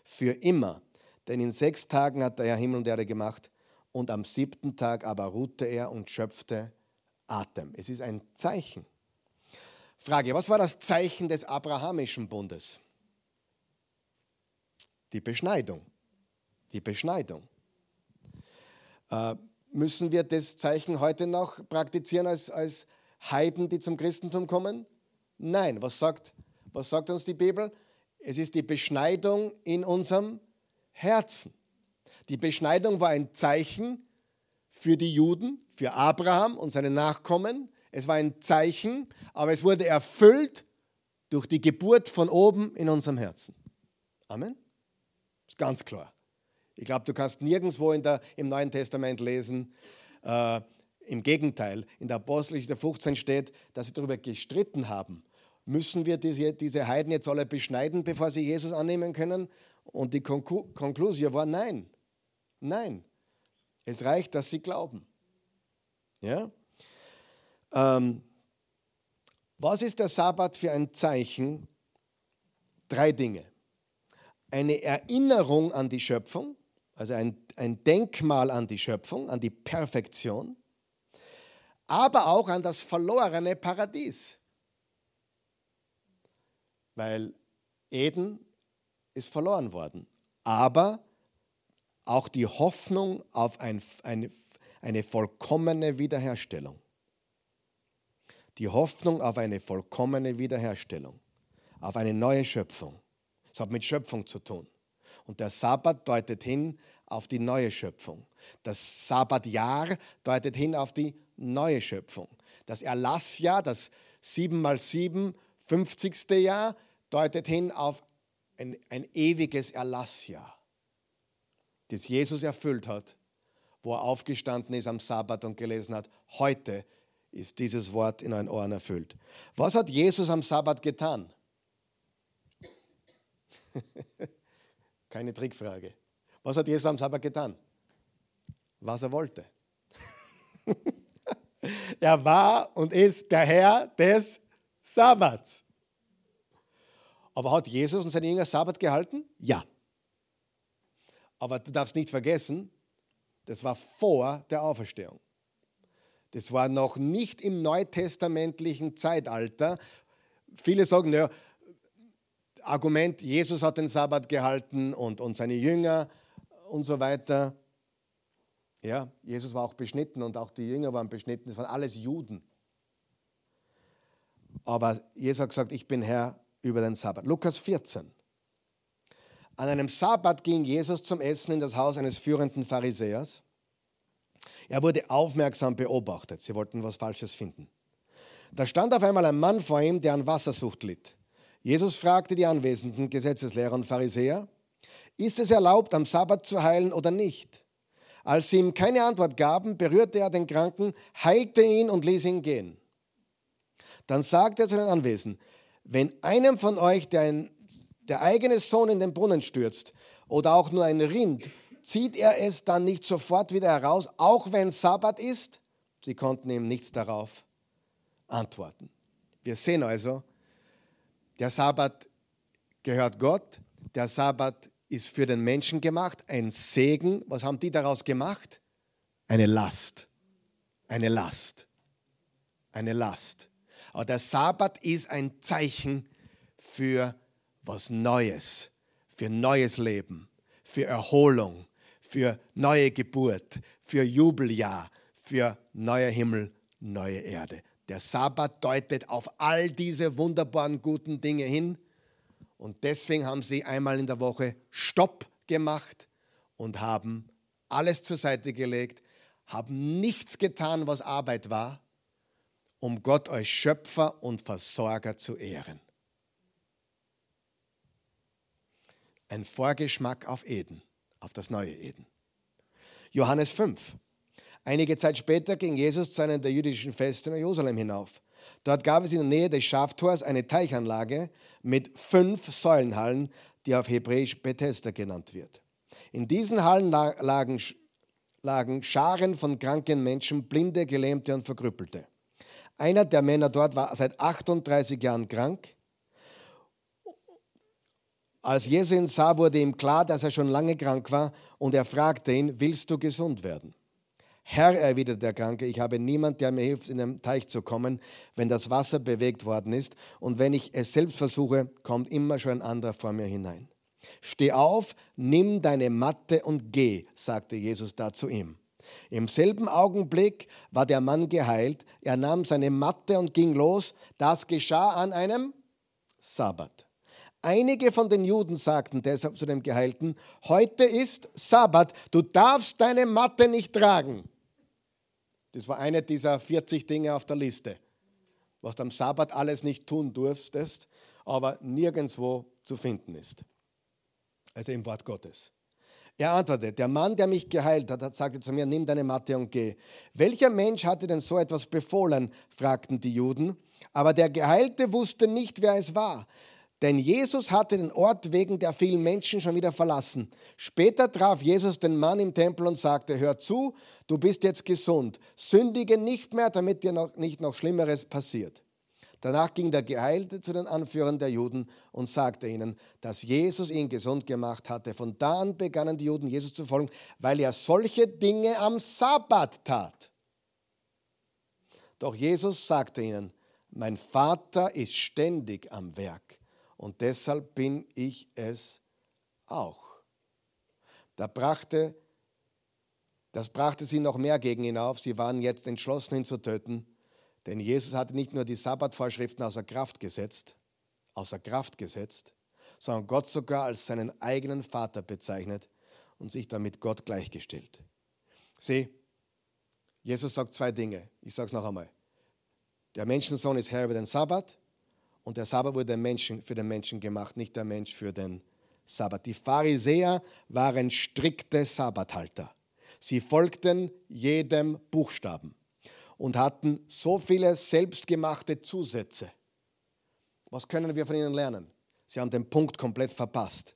für immer. Denn in sechs Tagen hat der Herr Himmel und Erde gemacht und am siebten Tag aber ruhte er und schöpfte Atem. Es ist ein Zeichen. Frage, was war das Zeichen des abrahamischen Bundes? Die Beschneidung. Die Beschneidung. Äh, müssen wir das Zeichen heute noch praktizieren als, als Heiden, die zum Christentum kommen? Nein. Was sagt, was sagt uns die Bibel? Es ist die Beschneidung in unserem Herzen. Die Beschneidung war ein Zeichen für die Juden, für Abraham und seine Nachkommen, es war ein Zeichen, aber es wurde erfüllt durch die Geburt von oben in unserem Herzen. Amen. Ist ganz klar. Ich glaube, du kannst nirgendwo in der, im Neuen Testament lesen, äh, im Gegenteil, in der Apostelgeschichte 15 steht, dass sie darüber gestritten haben. Müssen wir diese, diese Heiden jetzt alle beschneiden, bevor sie Jesus annehmen können? Und die Konklusion war nein. Nein. Es reicht, dass sie glauben. Ja? Ähm, was ist der Sabbat für ein Zeichen? Drei Dinge. Eine Erinnerung an die Schöpfung, also ein, ein Denkmal an die Schöpfung, an die Perfektion, aber auch an das verlorene Paradies. Weil Eden ist verloren worden. Aber auch die Hoffnung auf ein, eine, eine vollkommene Wiederherstellung. Die Hoffnung auf eine vollkommene Wiederherstellung, auf eine neue Schöpfung. Es hat mit Schöpfung zu tun. Und der Sabbat deutet hin auf die neue Schöpfung. Das Sabbatjahr deutet hin auf die neue Schöpfung. Das Erlassjahr, das 7 mal 7, 50. Jahr, deutet hin auf ein, ein ewiges Erlassjahr, das Jesus erfüllt hat, wo er aufgestanden ist am Sabbat und gelesen hat, heute ist dieses Wort in euren Ohren erfüllt. Was hat Jesus am Sabbat getan? Keine Trickfrage. Was hat Jesus am Sabbat getan? Was er wollte. er war und ist der Herr des Sabbats. Aber hat Jesus und seine Jünger Sabbat gehalten? Ja. Aber du darfst nicht vergessen, das war vor der Auferstehung. Das war noch nicht im neutestamentlichen Zeitalter. Viele sagen, naja, Argument, Jesus hat den Sabbat gehalten und, und seine Jünger und so weiter. Ja, Jesus war auch beschnitten und auch die Jünger waren beschnitten. Das waren alles Juden. Aber Jesus hat gesagt, ich bin Herr über den Sabbat. Lukas 14. An einem Sabbat ging Jesus zum Essen in das Haus eines führenden Pharisäers. Er wurde aufmerksam beobachtet. Sie wollten was Falsches finden. Da stand auf einmal ein Mann vor ihm, der an Wassersucht litt. Jesus fragte die anwesenden Gesetzeslehrer und Pharisäer, ist es erlaubt, am Sabbat zu heilen oder nicht? Als sie ihm keine Antwort gaben, berührte er den Kranken, heilte ihn und ließ ihn gehen. Dann sagte er zu den Anwesenden, wenn einem von euch der, ein, der eigene Sohn in den Brunnen stürzt oder auch nur ein Rind, zieht er es dann nicht sofort wieder heraus, auch wenn Sabbat ist? Sie konnten ihm nichts darauf antworten. Wir sehen also, der Sabbat gehört Gott, der Sabbat ist für den Menschen gemacht, ein Segen. Was haben die daraus gemacht? Eine Last. Eine Last. Eine Last. Aber der Sabbat ist ein Zeichen für was Neues, für neues Leben, für Erholung, für neue Geburt, für Jubeljahr, für neuer Himmel, neue Erde. Der Sabbat deutet auf all diese wunderbaren guten Dinge hin. Und deswegen haben sie einmal in der Woche Stopp gemacht und haben alles zur Seite gelegt, haben nichts getan, was Arbeit war, um Gott als Schöpfer und Versorger zu ehren. Ein Vorgeschmack auf Eden, auf das neue Eden. Johannes 5. Einige Zeit später ging Jesus zu einem der jüdischen Feste nach Jerusalem hinauf. Dort gab es in der Nähe des Schaftors eine Teichanlage mit fünf Säulenhallen, die auf Hebräisch Bethesda genannt wird. In diesen Hallen lagen, lagen Scharen von kranken Menschen, Blinde, Gelähmte und Verkrüppelte. Einer der Männer dort war seit 38 Jahren krank. Als Jesus ihn sah, wurde ihm klar, dass er schon lange krank war und er fragte ihn, willst du gesund werden? Herr, erwiderte der Kranke, ich habe niemand, der mir hilft, in den Teich zu kommen, wenn das Wasser bewegt worden ist. Und wenn ich es selbst versuche, kommt immer schon ein anderer vor mir hinein. Steh auf, nimm deine Matte und geh, sagte Jesus da zu ihm. Im selben Augenblick war der Mann geheilt. Er nahm seine Matte und ging los. Das geschah an einem Sabbat. Einige von den Juden sagten deshalb zu dem Geheilten, heute ist Sabbat, du darfst deine Matte nicht tragen. Das war eine dieser 40 Dinge auf der Liste, was du am Sabbat alles nicht tun durftest, aber nirgendwo zu finden ist. Also im Wort Gottes. Er antwortete, der Mann, der mich geheilt hat, sagte zu mir, nimm deine Matte und geh. Welcher Mensch hatte denn so etwas befohlen? fragten die Juden. Aber der Geheilte wusste nicht, wer es war. Denn Jesus hatte den Ort wegen der vielen Menschen schon wieder verlassen. Später traf Jesus den Mann im Tempel und sagte, hör zu, du bist jetzt gesund. Sündige nicht mehr, damit dir noch, nicht noch Schlimmeres passiert. Danach ging der Geheilte zu den Anführern der Juden und sagte ihnen, dass Jesus ihn gesund gemacht hatte. Von da an begannen die Juden Jesus zu folgen, weil er solche Dinge am Sabbat tat. Doch Jesus sagte ihnen, mein Vater ist ständig am Werk und deshalb bin ich es auch. Da brachte, das brachte sie noch mehr gegen ihn auf. Sie waren jetzt entschlossen, ihn zu töten. Denn Jesus hatte nicht nur die Sabbatvorschriften außer Kraft gesetzt, außer Kraft gesetzt, sondern Gott sogar als seinen eigenen Vater bezeichnet und sich damit Gott gleichgestellt. Sieh, Jesus sagt zwei Dinge. Ich sage es noch einmal. Der Menschensohn ist Herr über den Sabbat und der Sabbat wurde Menschen, für den Menschen gemacht, nicht der Mensch für den Sabbat. Die Pharisäer waren strikte Sabbathalter. Sie folgten jedem Buchstaben und hatten so viele selbstgemachte Zusätze. Was können wir von ihnen lernen? Sie haben den Punkt komplett verpasst.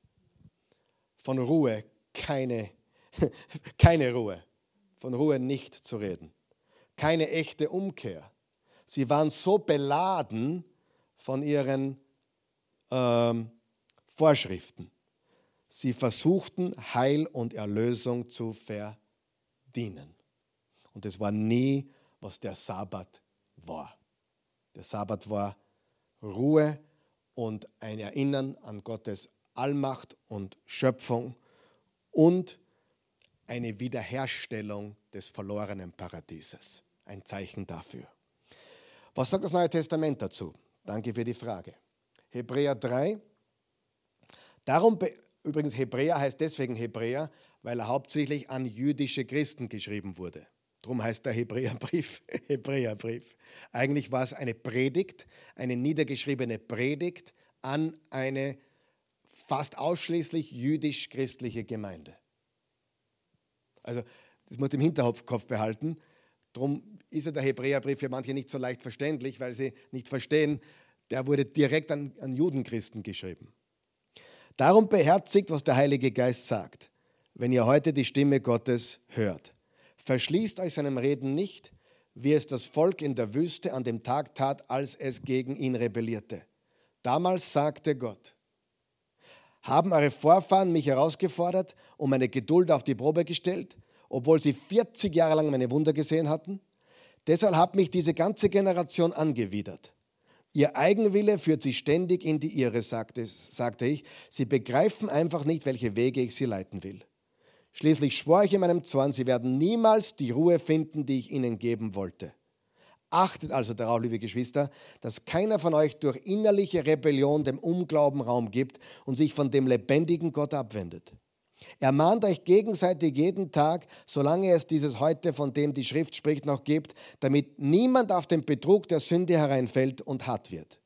Von Ruhe keine, keine Ruhe. Von Ruhe nicht zu reden. Keine echte Umkehr. Sie waren so beladen von ihren ähm, Vorschriften. Sie versuchten Heil und Erlösung zu verdienen. Und es war nie was der Sabbat war. Der Sabbat war Ruhe und ein Erinnern an Gottes Allmacht und Schöpfung und eine Wiederherstellung des verlorenen Paradieses. Ein Zeichen dafür. Was sagt das Neue Testament dazu? Danke für die Frage. Hebräer 3. Darum, übrigens, Hebräer heißt deswegen Hebräer, weil er hauptsächlich an jüdische Christen geschrieben wurde. Darum heißt der Hebräerbrief Hebräerbrief. Eigentlich war es eine Predigt, eine niedergeschriebene Predigt an eine fast ausschließlich jüdisch-christliche Gemeinde. Also, das muss im Hinterkopf behalten. Darum ist ja der Hebräerbrief für manche nicht so leicht verständlich, weil sie nicht verstehen, der wurde direkt an, an Judenchristen geschrieben. Darum beherzigt, was der Heilige Geist sagt, wenn ihr heute die Stimme Gottes hört. Verschließt euch seinem Reden nicht, wie es das Volk in der Wüste an dem Tag tat, als es gegen ihn rebellierte. Damals sagte Gott, haben eure Vorfahren mich herausgefordert und meine Geduld auf die Probe gestellt, obwohl sie 40 Jahre lang meine Wunder gesehen hatten? Deshalb hat mich diese ganze Generation angewidert. Ihr Eigenwille führt sie ständig in die Irre, sagte, sagte ich. Sie begreifen einfach nicht, welche Wege ich sie leiten will. Schließlich schwor ich in meinem Zorn, sie werden niemals die Ruhe finden, die ich ihnen geben wollte. Achtet also darauf, liebe Geschwister, dass keiner von euch durch innerliche Rebellion dem Unglauben Raum gibt und sich von dem lebendigen Gott abwendet. Ermahnt euch gegenseitig jeden Tag, solange es dieses heute, von dem die Schrift spricht, noch gibt, damit niemand auf den Betrug der Sünde hereinfällt und hart wird.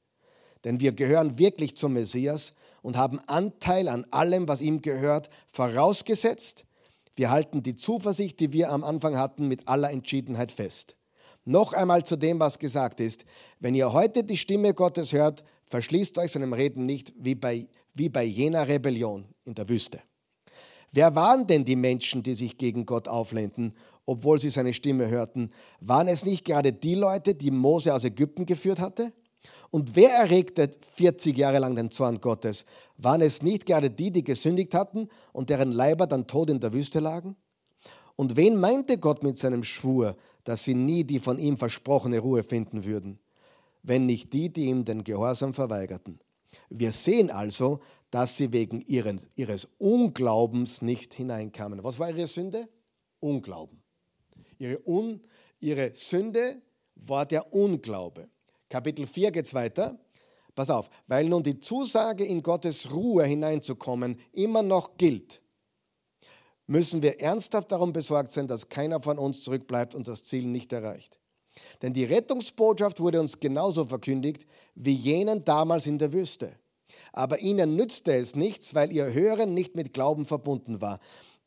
Denn wir gehören wirklich zum Messias und haben Anteil an allem, was ihm gehört, vorausgesetzt, wir halten die Zuversicht, die wir am Anfang hatten, mit aller Entschiedenheit fest. Noch einmal zu dem, was gesagt ist. Wenn ihr heute die Stimme Gottes hört, verschließt euch seinem Reden nicht wie bei, wie bei jener Rebellion in der Wüste. Wer waren denn die Menschen, die sich gegen Gott auflehnten, obwohl sie seine Stimme hörten? Waren es nicht gerade die Leute, die Mose aus Ägypten geführt hatte? Und wer erregte 40 Jahre lang den Zorn Gottes? Waren es nicht gerade die, die gesündigt hatten und deren Leiber dann tot in der Wüste lagen? Und wen meinte Gott mit seinem Schwur, dass sie nie die von ihm versprochene Ruhe finden würden, wenn nicht die, die ihm den Gehorsam verweigerten? Wir sehen also, dass sie wegen ihren, ihres Unglaubens nicht hineinkamen. Was war ihre Sünde? Unglauben. Ihre, Un, ihre Sünde war der Unglaube. Kapitel 4 geht es weiter. Pass auf, weil nun die Zusage in Gottes Ruhe hineinzukommen immer noch gilt, müssen wir ernsthaft darum besorgt sein, dass keiner von uns zurückbleibt und das Ziel nicht erreicht. Denn die Rettungsbotschaft wurde uns genauso verkündigt wie jenen damals in der Wüste. Aber ihnen nützte es nichts, weil ihr Hören nicht mit Glauben verbunden war.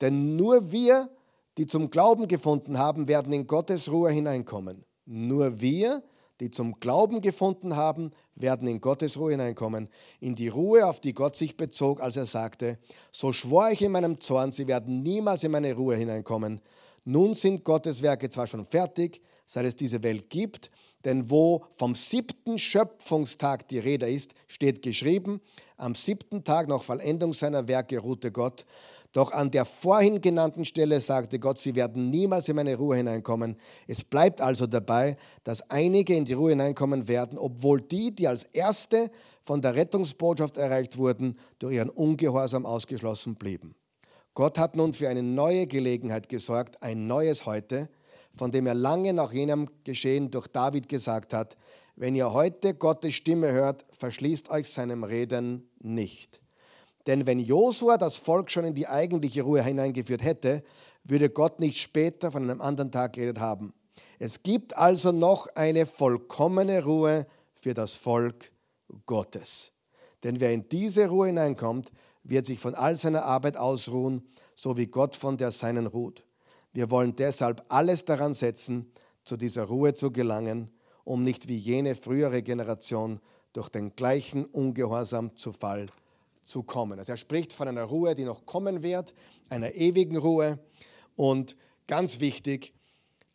Denn nur wir, die zum Glauben gefunden haben, werden in Gottes Ruhe hineinkommen. Nur wir, die zum Glauben gefunden haben, werden in Gottes Ruhe hineinkommen, in die Ruhe, auf die Gott sich bezog, als er sagte, so schwor ich in meinem Zorn, sie werden niemals in meine Ruhe hineinkommen. Nun sind Gottes Werke zwar schon fertig, seit es diese Welt gibt, denn wo vom siebten Schöpfungstag die Rede ist, steht geschrieben, am siebten Tag nach Vollendung seiner Werke ruhte Gott. Doch an der vorhin genannten Stelle sagte Gott, sie werden niemals in meine Ruhe hineinkommen. Es bleibt also dabei, dass einige in die Ruhe hineinkommen werden, obwohl die, die als Erste von der Rettungsbotschaft erreicht wurden, durch ihren Ungehorsam ausgeschlossen blieben. Gott hat nun für eine neue Gelegenheit gesorgt, ein neues Heute, von dem er lange nach jenem Geschehen durch David gesagt hat, wenn ihr heute Gottes Stimme hört, verschließt euch seinem Reden nicht. Denn wenn Josua das Volk schon in die eigentliche Ruhe hineingeführt hätte, würde Gott nicht später von einem anderen Tag geredet haben. Es gibt also noch eine vollkommene Ruhe für das Volk Gottes. Denn wer in diese Ruhe hineinkommt, wird sich von all seiner Arbeit ausruhen, so wie Gott von der seinen ruht. Wir wollen deshalb alles daran setzen, zu dieser Ruhe zu gelangen, um nicht wie jene frühere Generation durch den gleichen Ungehorsam zu Fall zu kommen. Also er spricht von einer Ruhe, die noch kommen wird, einer ewigen Ruhe. Und ganz wichtig,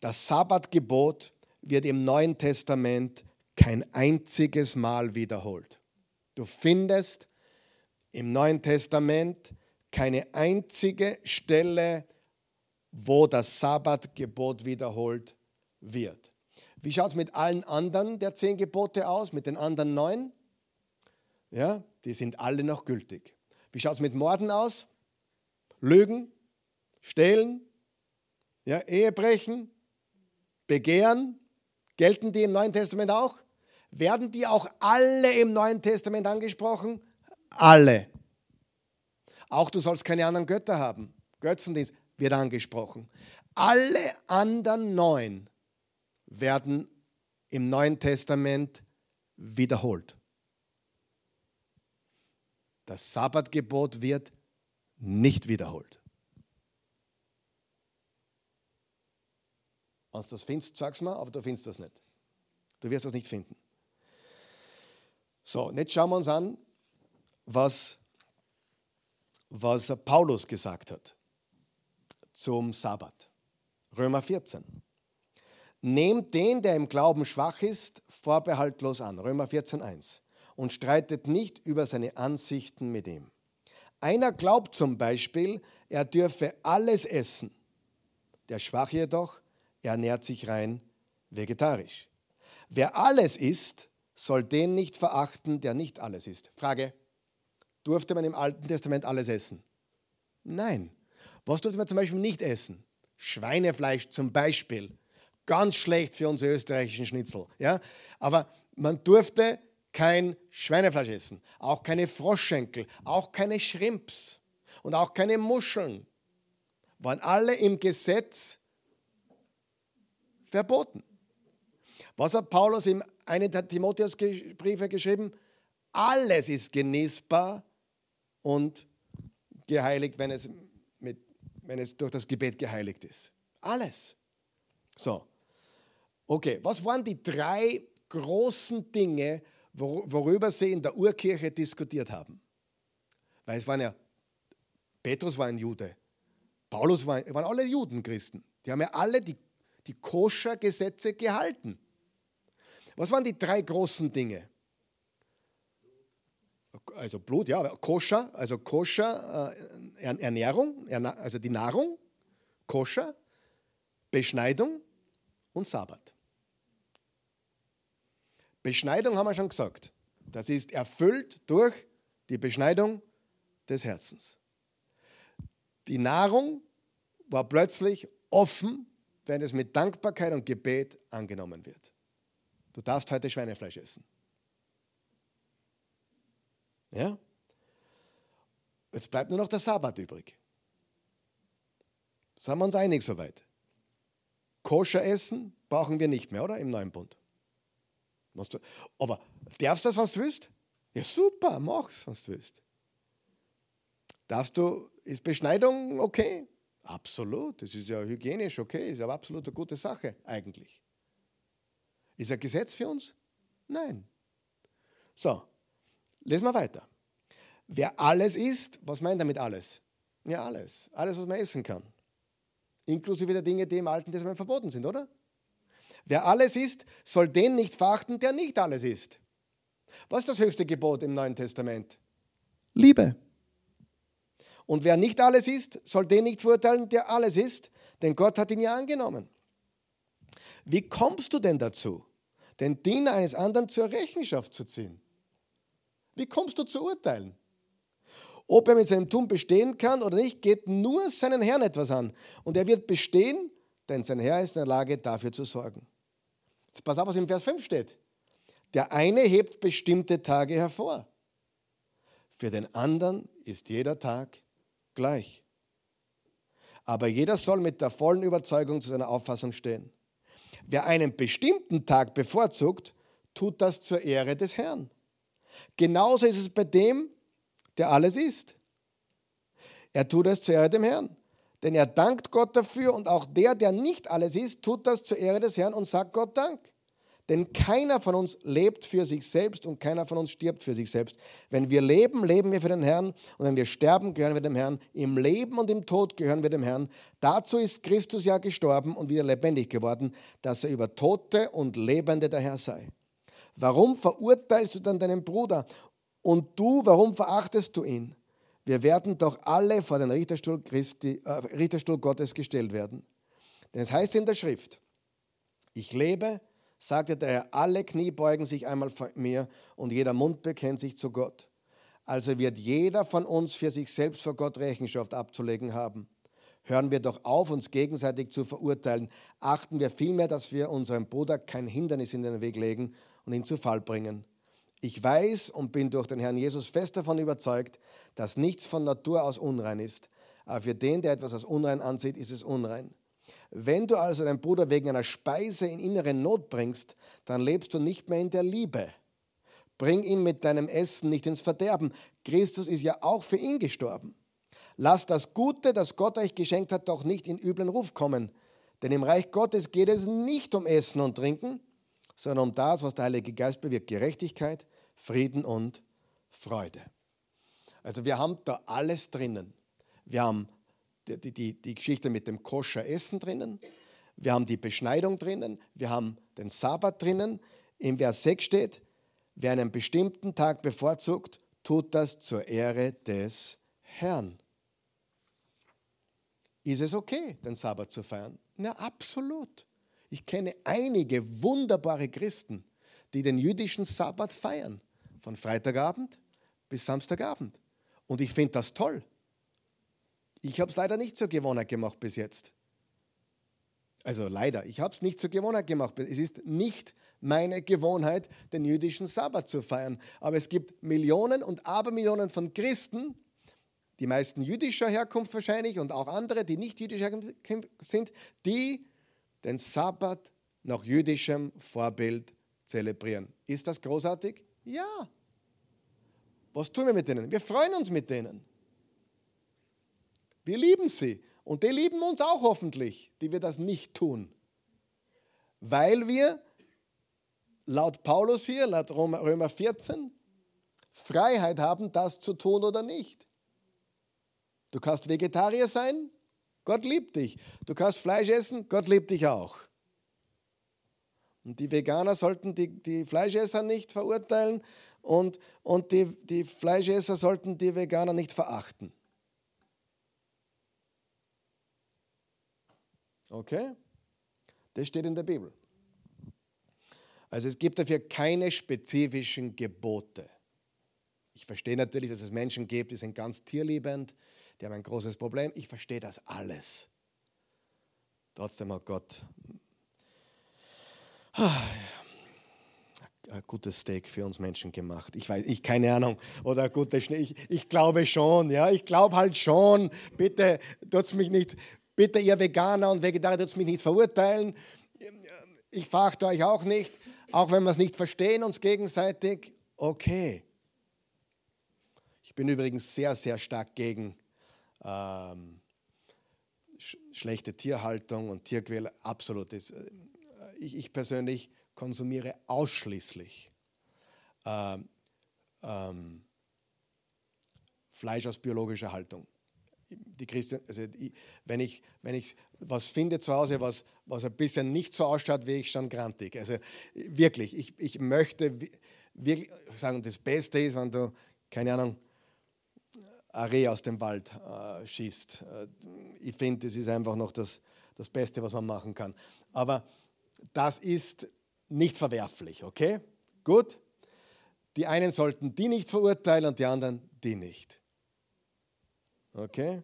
das Sabbatgebot wird im Neuen Testament kein einziges Mal wiederholt. Du findest im Neuen Testament keine einzige Stelle, wo das Sabbatgebot wiederholt wird. Wie schaut es mit allen anderen der zehn Gebote aus, mit den anderen neun? Ja, die sind alle noch gültig. Wie schaut es mit Morden aus? Lügen, Stehlen, ja, Ehebrechen, Begehren, gelten die im Neuen Testament auch? Werden die auch alle im Neuen Testament angesprochen? Alle. Auch du sollst keine anderen Götter haben. Götzendienst wird angesprochen. Alle anderen neun werden im Neuen Testament wiederholt. Das Sabbatgebot wird nicht wiederholt. Wenn du das findest, sag's mal, aber du findest das nicht. Du wirst das nicht finden. So, jetzt schauen wir uns an, was, was Paulus gesagt hat zum Sabbat. Römer 14. Nehmt den, der im Glauben schwach ist, vorbehaltlos an. Römer 14, 1 und streitet nicht über seine Ansichten mit ihm. Einer glaubt zum Beispiel, er dürfe alles essen. Der Schwache jedoch ernährt sich rein vegetarisch. Wer alles isst, soll den nicht verachten, der nicht alles isst. Frage, durfte man im Alten Testament alles essen? Nein. Was durfte man zum Beispiel nicht essen? Schweinefleisch zum Beispiel. Ganz schlecht für unsere österreichischen Schnitzel. Ja? Aber man durfte kein Schweinefleisch essen, auch keine Froschschenkel, auch keine Shrimps und auch keine Muscheln. Waren alle im Gesetz verboten. Was hat Paulus im einen der Timotheusbriefe geschrieben? Alles ist genießbar und geheiligt, wenn es, wenn es durch das Gebet geheiligt ist. Alles. So. Okay, was waren die drei großen Dinge, worüber sie in der Urkirche diskutiert haben. Weil es waren ja, Petrus war ein Jude, Paulus war, waren alle Juden, Christen. Die haben ja alle die, die Koscher-Gesetze gehalten. Was waren die drei großen Dinge? Also Blut, ja, Koscher, also Koscher, äh, Ernährung, also die Nahrung, Koscher, Beschneidung und Sabbat. Beschneidung haben wir schon gesagt. Das ist erfüllt durch die Beschneidung des Herzens. Die Nahrung war plötzlich offen, wenn es mit Dankbarkeit und Gebet angenommen wird. Du darfst heute Schweinefleisch essen. Ja? Jetzt bleibt nur noch der Sabbat übrig. Sind wir uns einig soweit? Koscher essen brauchen wir nicht mehr, oder? Im neuen Bund. Aber darfst du das, was du willst? Ja, super, mach's, was du willst. Darfst du, ist Beschneidung okay? Absolut, das ist ja hygienisch okay, ist aber absolut eine gute Sache eigentlich. Ist ein Gesetz für uns? Nein. So, lesen wir weiter. Wer alles isst, was meint er mit alles? Ja, alles. Alles, was man essen kann. Inklusive der Dinge, die im Alten Testament verboten sind, oder? Wer alles isst, soll den nicht verachten, der nicht alles isst. Was ist das höchste Gebot im Neuen Testament? Liebe. Und wer nicht alles isst, soll den nicht verurteilen, der alles isst, denn Gott hat ihn ja angenommen. Wie kommst du denn dazu, den Diener eines anderen zur Rechenschaft zu ziehen? Wie kommst du zu urteilen? Ob er mit seinem Tun bestehen kann oder nicht, geht nur seinen Herrn etwas an. Und er wird bestehen, denn sein Herr ist in der Lage, dafür zu sorgen. Jetzt pass auf, was im Vers 5 steht. Der eine hebt bestimmte Tage hervor. Für den anderen ist jeder Tag gleich. Aber jeder soll mit der vollen Überzeugung zu seiner Auffassung stehen. Wer einen bestimmten Tag bevorzugt, tut das zur Ehre des Herrn. Genauso ist es bei dem, der alles ist. Er tut es zur Ehre dem Herrn. Denn er dankt Gott dafür und auch der, der nicht alles ist, tut das zur Ehre des Herrn und sagt Gott Dank. Denn keiner von uns lebt für sich selbst und keiner von uns stirbt für sich selbst. Wenn wir leben, leben wir für den Herrn und wenn wir sterben, gehören wir dem Herrn. Im Leben und im Tod gehören wir dem Herrn. Dazu ist Christus ja gestorben und wieder lebendig geworden, dass er über Tote und Lebende der Herr sei. Warum verurteilst du dann deinen Bruder? Und du, warum verachtest du ihn? Wir werden doch alle vor den Richterstuhl, Christi, äh, Richterstuhl Gottes gestellt werden. Denn es heißt in der Schrift, ich lebe, sagte der Herr, alle Knie beugen sich einmal vor mir und jeder Mund bekennt sich zu Gott. Also wird jeder von uns für sich selbst vor Gott Rechenschaft abzulegen haben. Hören wir doch auf, uns gegenseitig zu verurteilen. Achten wir vielmehr, dass wir unserem Bruder kein Hindernis in den Weg legen und ihn zu Fall bringen. Ich weiß und bin durch den Herrn Jesus fest davon überzeugt, dass nichts von Natur aus unrein ist. Aber für den, der etwas als unrein ansieht, ist es unrein. Wenn du also deinen Bruder wegen einer Speise in innere Not bringst, dann lebst du nicht mehr in der Liebe. Bring ihn mit deinem Essen nicht ins Verderben. Christus ist ja auch für ihn gestorben. Lass das Gute, das Gott euch geschenkt hat, doch nicht in üblen Ruf kommen. Denn im Reich Gottes geht es nicht um Essen und Trinken, sondern um das, was der Heilige Geist bewirkt, Gerechtigkeit, Frieden und Freude. Also wir haben da alles drinnen. Wir haben die, die, die Geschichte mit dem koscher Essen drinnen, wir haben die Beschneidung drinnen, wir haben den Sabbat drinnen. Im Vers 6 steht, wer einen bestimmten Tag bevorzugt, tut das zur Ehre des Herrn. Ist es okay, den Sabbat zu feiern? Na, absolut. Ich kenne einige wunderbare Christen, die den jüdischen Sabbat feiern. Von Freitagabend bis Samstagabend. Und ich finde das toll. Ich habe es leider nicht zur Gewohnheit gemacht bis jetzt. Also leider, ich habe es nicht zur Gewohnheit gemacht. Es ist nicht meine Gewohnheit, den jüdischen Sabbat zu feiern. Aber es gibt Millionen und Abermillionen von Christen, die meisten jüdischer Herkunft wahrscheinlich und auch andere, die nicht jüdischer Herkunft sind, die den Sabbat nach jüdischem Vorbild zelebrieren. Ist das großartig? Ja. Was tun wir mit denen? Wir freuen uns mit denen. Wir lieben sie. Und die lieben uns auch hoffentlich, die wir das nicht tun. Weil wir laut Paulus hier, laut Römer 14, Freiheit haben, das zu tun oder nicht. Du kannst Vegetarier sein, Gott liebt dich. Du kannst Fleisch essen, Gott liebt dich auch. Und die Veganer sollten die, die Fleischesser nicht verurteilen und, und die, die Fleischesser sollten die Veganer nicht verachten. Okay? Das steht in der Bibel. Also es gibt dafür keine spezifischen Gebote. Ich verstehe natürlich, dass es Menschen gibt, die sind ganz tierliebend, die haben ein großes Problem. Ich verstehe das alles. Trotzdem hat Gott ein gutes Steak für uns Menschen gemacht. Ich weiß, ich keine Ahnung. Oder gutes Schnee. Ich, ich glaube schon, ja. Ich glaube halt schon. Bitte tut's mich nicht, bitte ihr Veganer und Vegetarier tut's mich nicht verurteilen. Ich verachte euch auch nicht, auch wenn wir es nicht verstehen, uns gegenseitig. Okay. Ich bin übrigens sehr, sehr stark gegen ähm, sch schlechte Tierhaltung und Tierquäler. Absolut. Das, äh, ich, ich, persönlich konsumiere ausschließlich ähm, ähm, Fleisch aus biologischer Haltung. Die Christen, also ich, wenn, ich, wenn ich was finde zu Hause, was, was ein bisschen nicht so ausschaut, wie ich schon grantig. Also wirklich, ich, ich möchte wirklich sagen, das Beste ist, wenn du, keine Ahnung, ein Reh aus dem Wald äh, schießt. Äh, ich finde, das ist einfach noch das, das Beste, was man machen kann. Aber das ist nicht verwerflich, okay? Gut? Die einen sollten die nicht verurteilen und die anderen die nicht. Okay?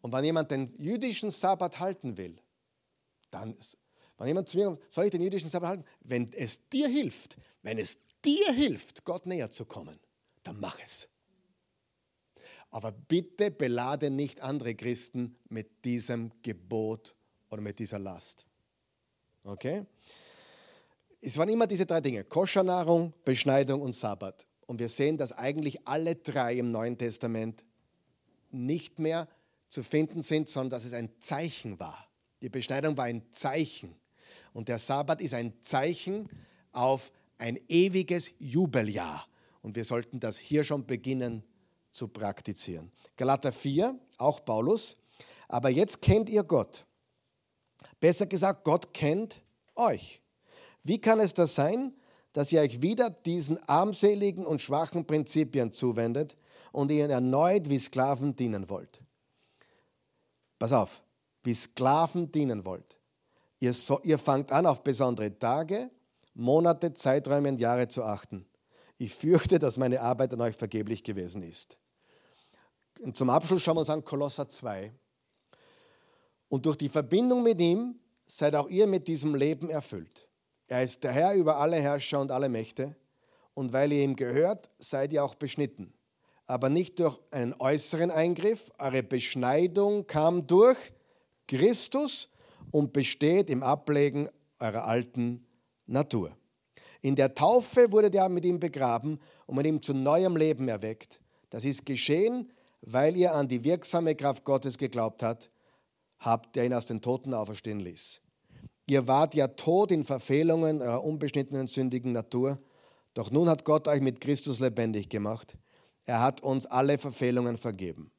Und wenn jemand den jüdischen Sabbat halten will, dann, wenn jemand zu mir kommt, soll ich den jüdischen Sabbat halten? Wenn es dir hilft, wenn es dir hilft, Gott näher zu kommen, dann mach es. Aber bitte belade nicht andere Christen mit diesem Gebot oder mit dieser Last. Okay? Es waren immer diese drei Dinge: Koschernahrung, Beschneidung und Sabbat. Und wir sehen, dass eigentlich alle drei im Neuen Testament nicht mehr zu finden sind, sondern dass es ein Zeichen war. Die Beschneidung war ein Zeichen. Und der Sabbat ist ein Zeichen auf ein ewiges Jubeljahr. Und wir sollten das hier schon beginnen zu praktizieren. Galater 4, auch Paulus. Aber jetzt kennt ihr Gott. Besser gesagt, Gott kennt euch. Wie kann es das sein, dass ihr euch wieder diesen armseligen und schwachen Prinzipien zuwendet und ihnen erneut wie Sklaven dienen wollt? Pass auf, wie Sklaven dienen wollt. Ihr, so, ihr fangt an, auf besondere Tage, Monate, Zeiträume und Jahre zu achten. Ich fürchte, dass meine Arbeit an euch vergeblich gewesen ist. Und zum Abschluss schauen wir uns an Kolosser 2. Und durch die Verbindung mit ihm seid auch ihr mit diesem Leben erfüllt. Er ist der Herr über alle Herrscher und alle Mächte. Und weil ihr ihm gehört, seid ihr auch beschnitten. Aber nicht durch einen äußeren Eingriff. Eure Beschneidung kam durch Christus und besteht im Ablegen eurer alten Natur. In der Taufe wurde ihr mit ihm begraben und mit ihm zu neuem Leben erweckt. Das ist geschehen, weil ihr an die wirksame Kraft Gottes geglaubt habt, habt, der ihn aus den Toten auferstehen ließ. Ihr wart ja tot in Verfehlungen eurer unbeschnittenen sündigen Natur, doch nun hat Gott euch mit Christus lebendig gemacht. Er hat uns alle Verfehlungen vergeben.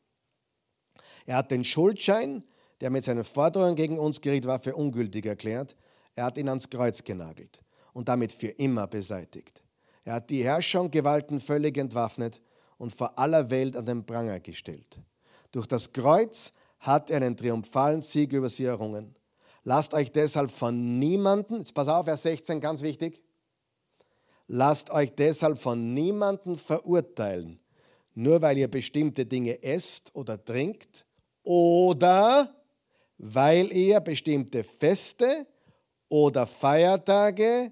Er hat den Schuldschein, der mit seinen Forderungen gegen uns geriet war, für ungültig erklärt. Er hat ihn ans Kreuz genagelt und damit für immer beseitigt. Er hat die Herrscher und Gewalten völlig entwaffnet und vor aller Welt an den Pranger gestellt. Durch das Kreuz hat er einen triumphalen Sieg über sie errungen. Lasst euch deshalb von niemanden, jetzt pass auf, Vers 16, ganz wichtig, lasst euch deshalb von niemanden verurteilen, nur weil ihr bestimmte Dinge esst oder trinkt oder weil ihr bestimmte Feste oder Feiertage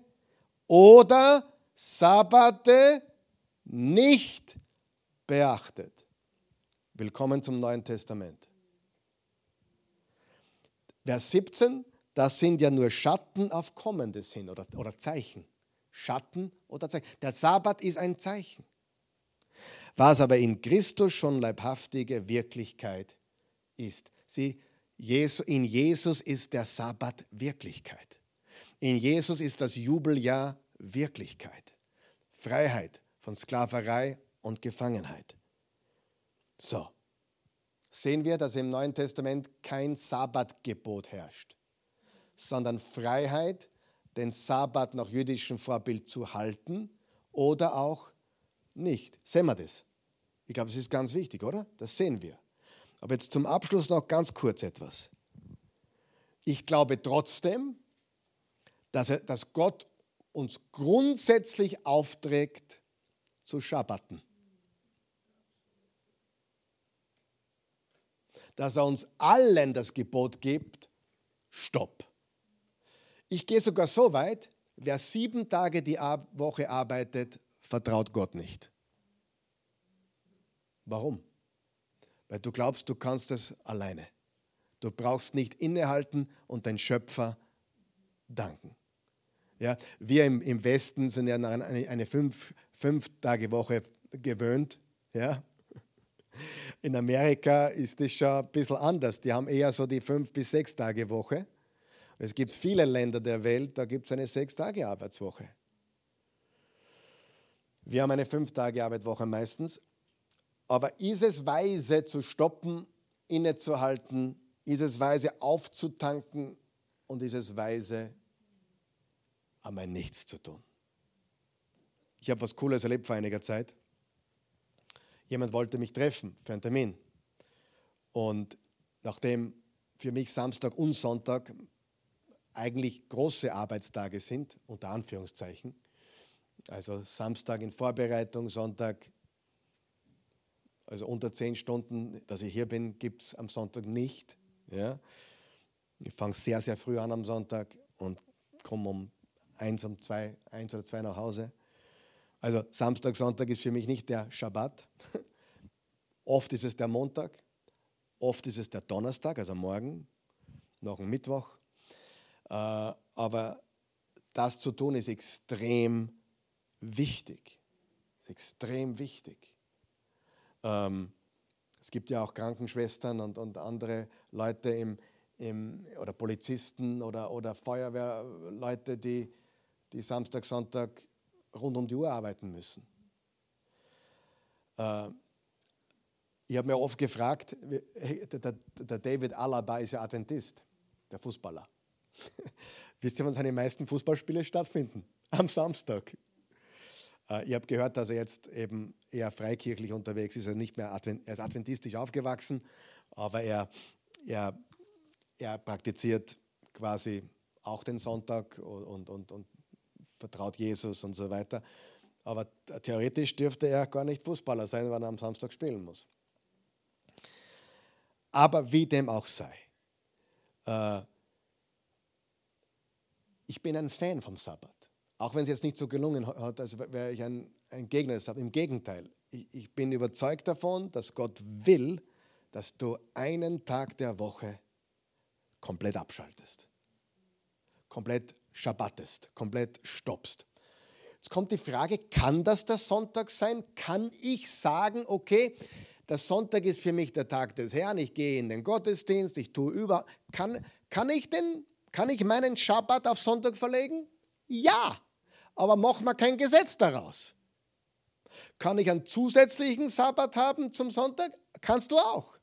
oder Sabbate nicht beachtet. Willkommen zum Neuen Testament. Vers 17, das sind ja nur Schatten auf Kommendes hin oder, oder Zeichen. Schatten oder Zeichen. Der Sabbat ist ein Zeichen. Was aber in Christus schon leibhaftige Wirklichkeit ist. Sie, in Jesus ist der Sabbat Wirklichkeit. In Jesus ist das Jubeljahr Wirklichkeit. Freiheit von Sklaverei und Gefangenheit. So, sehen wir, dass im Neuen Testament kein Sabbatgebot herrscht, sondern Freiheit, den Sabbat nach jüdischem Vorbild zu halten oder auch nicht. Sehen wir das? Ich glaube, das ist ganz wichtig, oder? Das sehen wir. Aber jetzt zum Abschluss noch ganz kurz etwas. Ich glaube trotzdem, dass, er, dass Gott uns grundsätzlich aufträgt, zu Schabbaten. Dass er uns allen das Gebot gibt, stopp. Ich gehe sogar so weit, wer sieben Tage die Woche arbeitet, vertraut Gott nicht. Warum? Weil du glaubst, du kannst es alleine. Du brauchst nicht innehalten und den Schöpfer danken. Ja, wir im, im Westen sind ja eine, eine fünf, fünf Tage Woche gewöhnt. Ja? In Amerika ist das schon ein bisschen anders. Die haben eher so die fünf bis sechs Tage Woche. Es gibt viele Länder der Welt, da gibt es eine sechs Tage Arbeitswoche. Wir haben eine fünf Tage Arbeitswoche meistens. Aber ist es weise zu stoppen, innezuhalten? Ist es weise aufzutanken? Und ist es weise, einmal nichts zu tun? Ich habe was Cooles erlebt vor einiger Zeit. Jemand wollte mich treffen für einen Termin. Und nachdem für mich Samstag und Sonntag eigentlich große Arbeitstage sind, unter Anführungszeichen, also Samstag in Vorbereitung, Sonntag, also unter zehn Stunden, dass ich hier bin, gibt es am Sonntag nicht. Ja. Ich fange sehr, sehr früh an am Sonntag und komme um eins, um zwei, eins oder zwei nach Hause. Also Samstag, Sonntag ist für mich nicht der Schabbat. Oft ist es der Montag, oft ist es der Donnerstag, also morgen, noch ein Mittwoch. Äh, aber das zu tun ist extrem wichtig. Ist extrem wichtig. Ähm, es gibt ja auch Krankenschwestern und, und andere Leute im, im, oder Polizisten oder, oder Feuerwehrleute, die, die Samstag, Sonntag rund um die Uhr arbeiten müssen. Äh, ich habe mir oft gefragt, der, David Alaba ist ja Adventist, der Fußballer. Wisst ihr, wann seine meisten Fußballspiele stattfinden? Am Samstag. Äh, ich habe gehört, dass er jetzt eben eher freikirchlich unterwegs ist. Er, nicht mehr Advent, er ist adventistisch aufgewachsen, aber er, er, er praktiziert quasi auch den Sonntag und, und, und, und vertraut Jesus und so weiter. Aber theoretisch dürfte er gar nicht Fußballer sein, wenn er am Samstag spielen muss. Aber wie dem auch sei, äh, ich bin ein Fan vom Sabbat. Auch wenn es jetzt nicht so gelungen hat, als wäre ich ein, ein Gegner des Sabbat. Im Gegenteil, ich, ich bin überzeugt davon, dass Gott will, dass du einen Tag der Woche komplett abschaltest. Komplett schabbatest, komplett stoppst. Jetzt kommt die Frage, kann das der Sonntag sein? Kann ich sagen, okay, der Sonntag ist für mich der Tag des Herrn, ich gehe in den Gottesdienst, ich tue über. Kann, kann, ich, denn, kann ich meinen Schabbat auf Sonntag verlegen? Ja, aber mach mal kein Gesetz daraus. Kann ich einen zusätzlichen Sabbat haben zum Sonntag? Kannst du auch.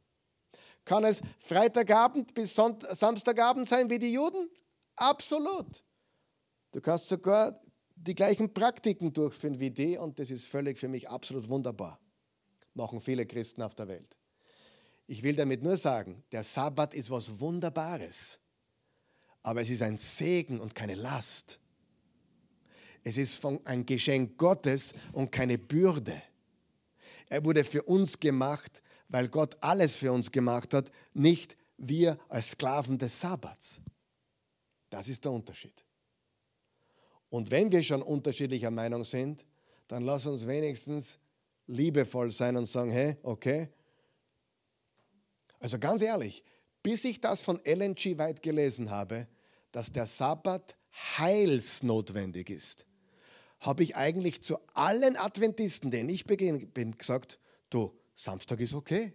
Kann es Freitagabend bis Sonnt Samstagabend sein wie die Juden? Absolut. Du kannst sogar die gleichen Praktiken durchführen wie die und das ist völlig für mich absolut wunderbar. Machen viele Christen auf der Welt. Ich will damit nur sagen, der Sabbat ist was Wunderbares, aber es ist ein Segen und keine Last. Es ist ein Geschenk Gottes und keine Bürde. Er wurde für uns gemacht, weil Gott alles für uns gemacht hat, nicht wir als Sklaven des Sabbats. Das ist der Unterschied. Und wenn wir schon unterschiedlicher Meinung sind, dann lass uns wenigstens liebevoll sein und sagen, hey, okay. Also ganz ehrlich, bis ich das von Ellen G. White gelesen habe, dass der Sabbat heilsnotwendig ist, habe ich eigentlich zu allen Adventisten, denen ich begegnet bin, gesagt, du, Samstag ist okay.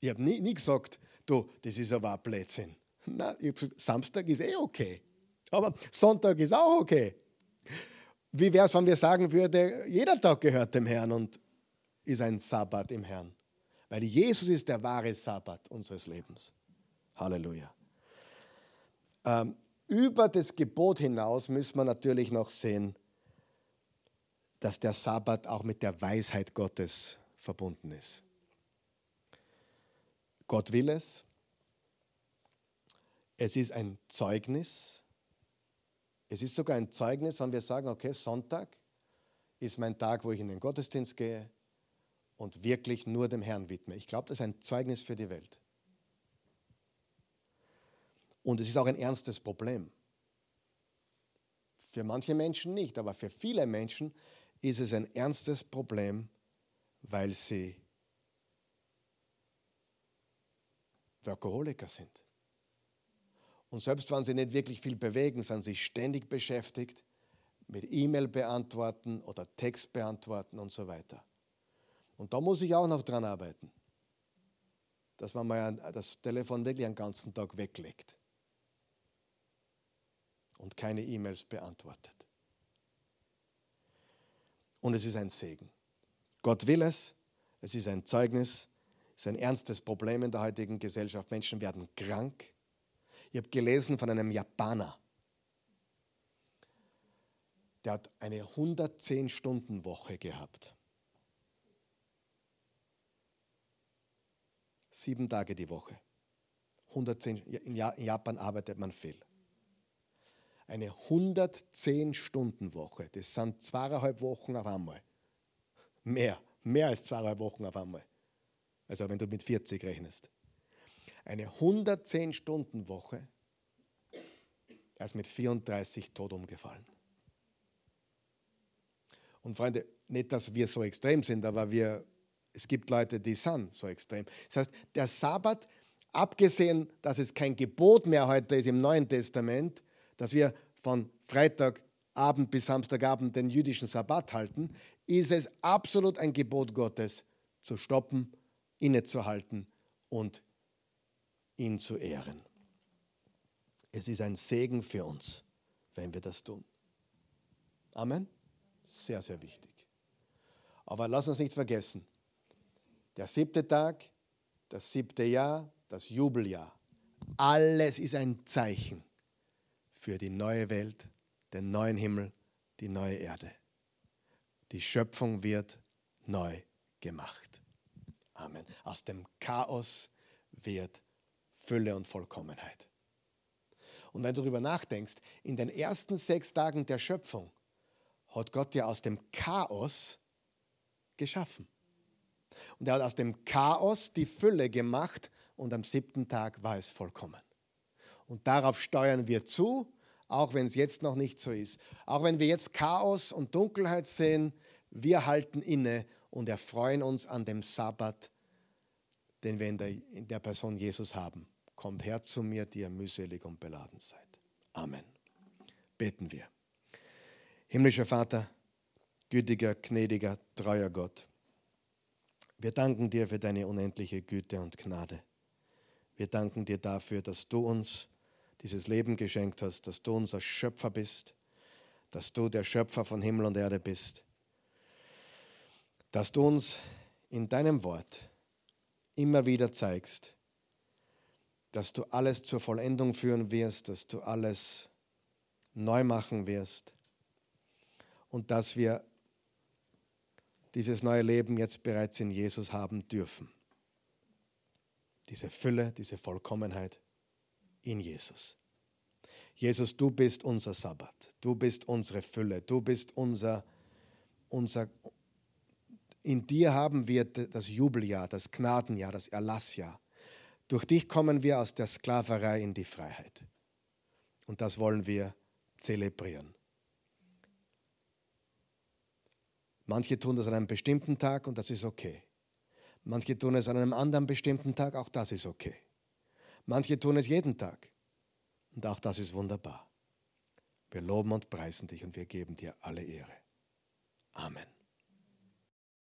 Ich habe nie, nie gesagt, du, das ist aber ein Blödsinn. Na, ich gesagt, Samstag ist eh okay. Aber Sonntag ist auch okay. Wie wäre es, wenn wir sagen würden, jeder Tag gehört dem Herrn und ist ein Sabbat im Herrn? Weil Jesus ist der wahre Sabbat unseres Lebens. Halleluja. Ähm, über das Gebot hinaus müssen wir natürlich noch sehen, dass der Sabbat auch mit der Weisheit Gottes verbunden ist. Gott will es. Es ist ein Zeugnis es ist sogar ein Zeugnis, wenn wir sagen, okay, Sonntag ist mein Tag, wo ich in den Gottesdienst gehe und wirklich nur dem Herrn widme. Ich glaube, das ist ein Zeugnis für die Welt. Und es ist auch ein ernstes Problem. Für manche Menschen nicht, aber für viele Menschen ist es ein ernstes Problem, weil sie Workaholiker sind. Und selbst wenn sie nicht wirklich viel bewegen, sind sie ständig beschäftigt mit E-Mail beantworten oder Text beantworten und so weiter. Und da muss ich auch noch dran arbeiten, dass man mal das Telefon wirklich einen ganzen Tag weglegt und keine E-Mails beantwortet. Und es ist ein Segen. Gott will es, es ist ein Zeugnis, es ist ein ernstes Problem in der heutigen Gesellschaft. Menschen werden krank. Ich habe gelesen von einem Japaner, der hat eine 110-Stunden-Woche gehabt. Sieben Tage die Woche. 110, in Japan arbeitet man viel. Eine 110-Stunden-Woche, das sind zweieinhalb Wochen auf einmal. Mehr, mehr als zweieinhalb Wochen auf einmal. Also wenn du mit 40 rechnest. Eine 110-Stunden-Woche, er ist mit 34 tot umgefallen. Und Freunde, nicht, dass wir so extrem sind, aber wir, es gibt Leute, die sind so extrem. Das heißt, der Sabbat, abgesehen, dass es kein Gebot mehr heute ist im Neuen Testament, dass wir von Freitagabend bis Samstagabend den jüdischen Sabbat halten, ist es absolut ein Gebot Gottes, zu stoppen, innezuhalten und ihn zu ehren. Es ist ein Segen für uns, wenn wir das tun. Amen. Sehr, sehr wichtig. Aber lass uns nicht vergessen, der siebte Tag, das siebte Jahr, das Jubeljahr, alles ist ein Zeichen für die neue Welt, den neuen Himmel, die neue Erde. Die Schöpfung wird neu gemacht. Amen. Aus dem Chaos wird Fülle und Vollkommenheit. Und wenn du darüber nachdenkst, in den ersten sechs Tagen der Schöpfung hat Gott ja aus dem Chaos geschaffen. Und er hat aus dem Chaos die Fülle gemacht und am siebten Tag war es vollkommen. Und darauf steuern wir zu, auch wenn es jetzt noch nicht so ist. Auch wenn wir jetzt Chaos und Dunkelheit sehen, wir halten inne und erfreuen uns an dem Sabbat, den wir in der, in der Person Jesus haben. Kommt her zu mir, die ihr mühselig und beladen seid. Amen. Beten wir. Himmlischer Vater, gütiger, gnädiger, treuer Gott, wir danken dir für deine unendliche Güte und Gnade. Wir danken dir dafür, dass du uns dieses Leben geschenkt hast, dass du unser Schöpfer bist, dass du der Schöpfer von Himmel und Erde bist, dass du uns in deinem Wort immer wieder zeigst, dass du alles zur Vollendung führen wirst, dass du alles neu machen wirst, und dass wir dieses neue Leben jetzt bereits in Jesus haben dürfen. Diese Fülle, diese Vollkommenheit in Jesus. Jesus, du bist unser Sabbat, du bist unsere Fülle, du bist unser, unser in dir haben wir das Jubeljahr, das Gnadenjahr, das Erlassjahr. Durch dich kommen wir aus der Sklaverei in die Freiheit. Und das wollen wir zelebrieren. Manche tun das an einem bestimmten Tag und das ist okay. Manche tun es an einem anderen bestimmten Tag, auch das ist okay. Manche tun es jeden Tag und auch das ist wunderbar. Wir loben und preisen dich und wir geben dir alle Ehre. Amen.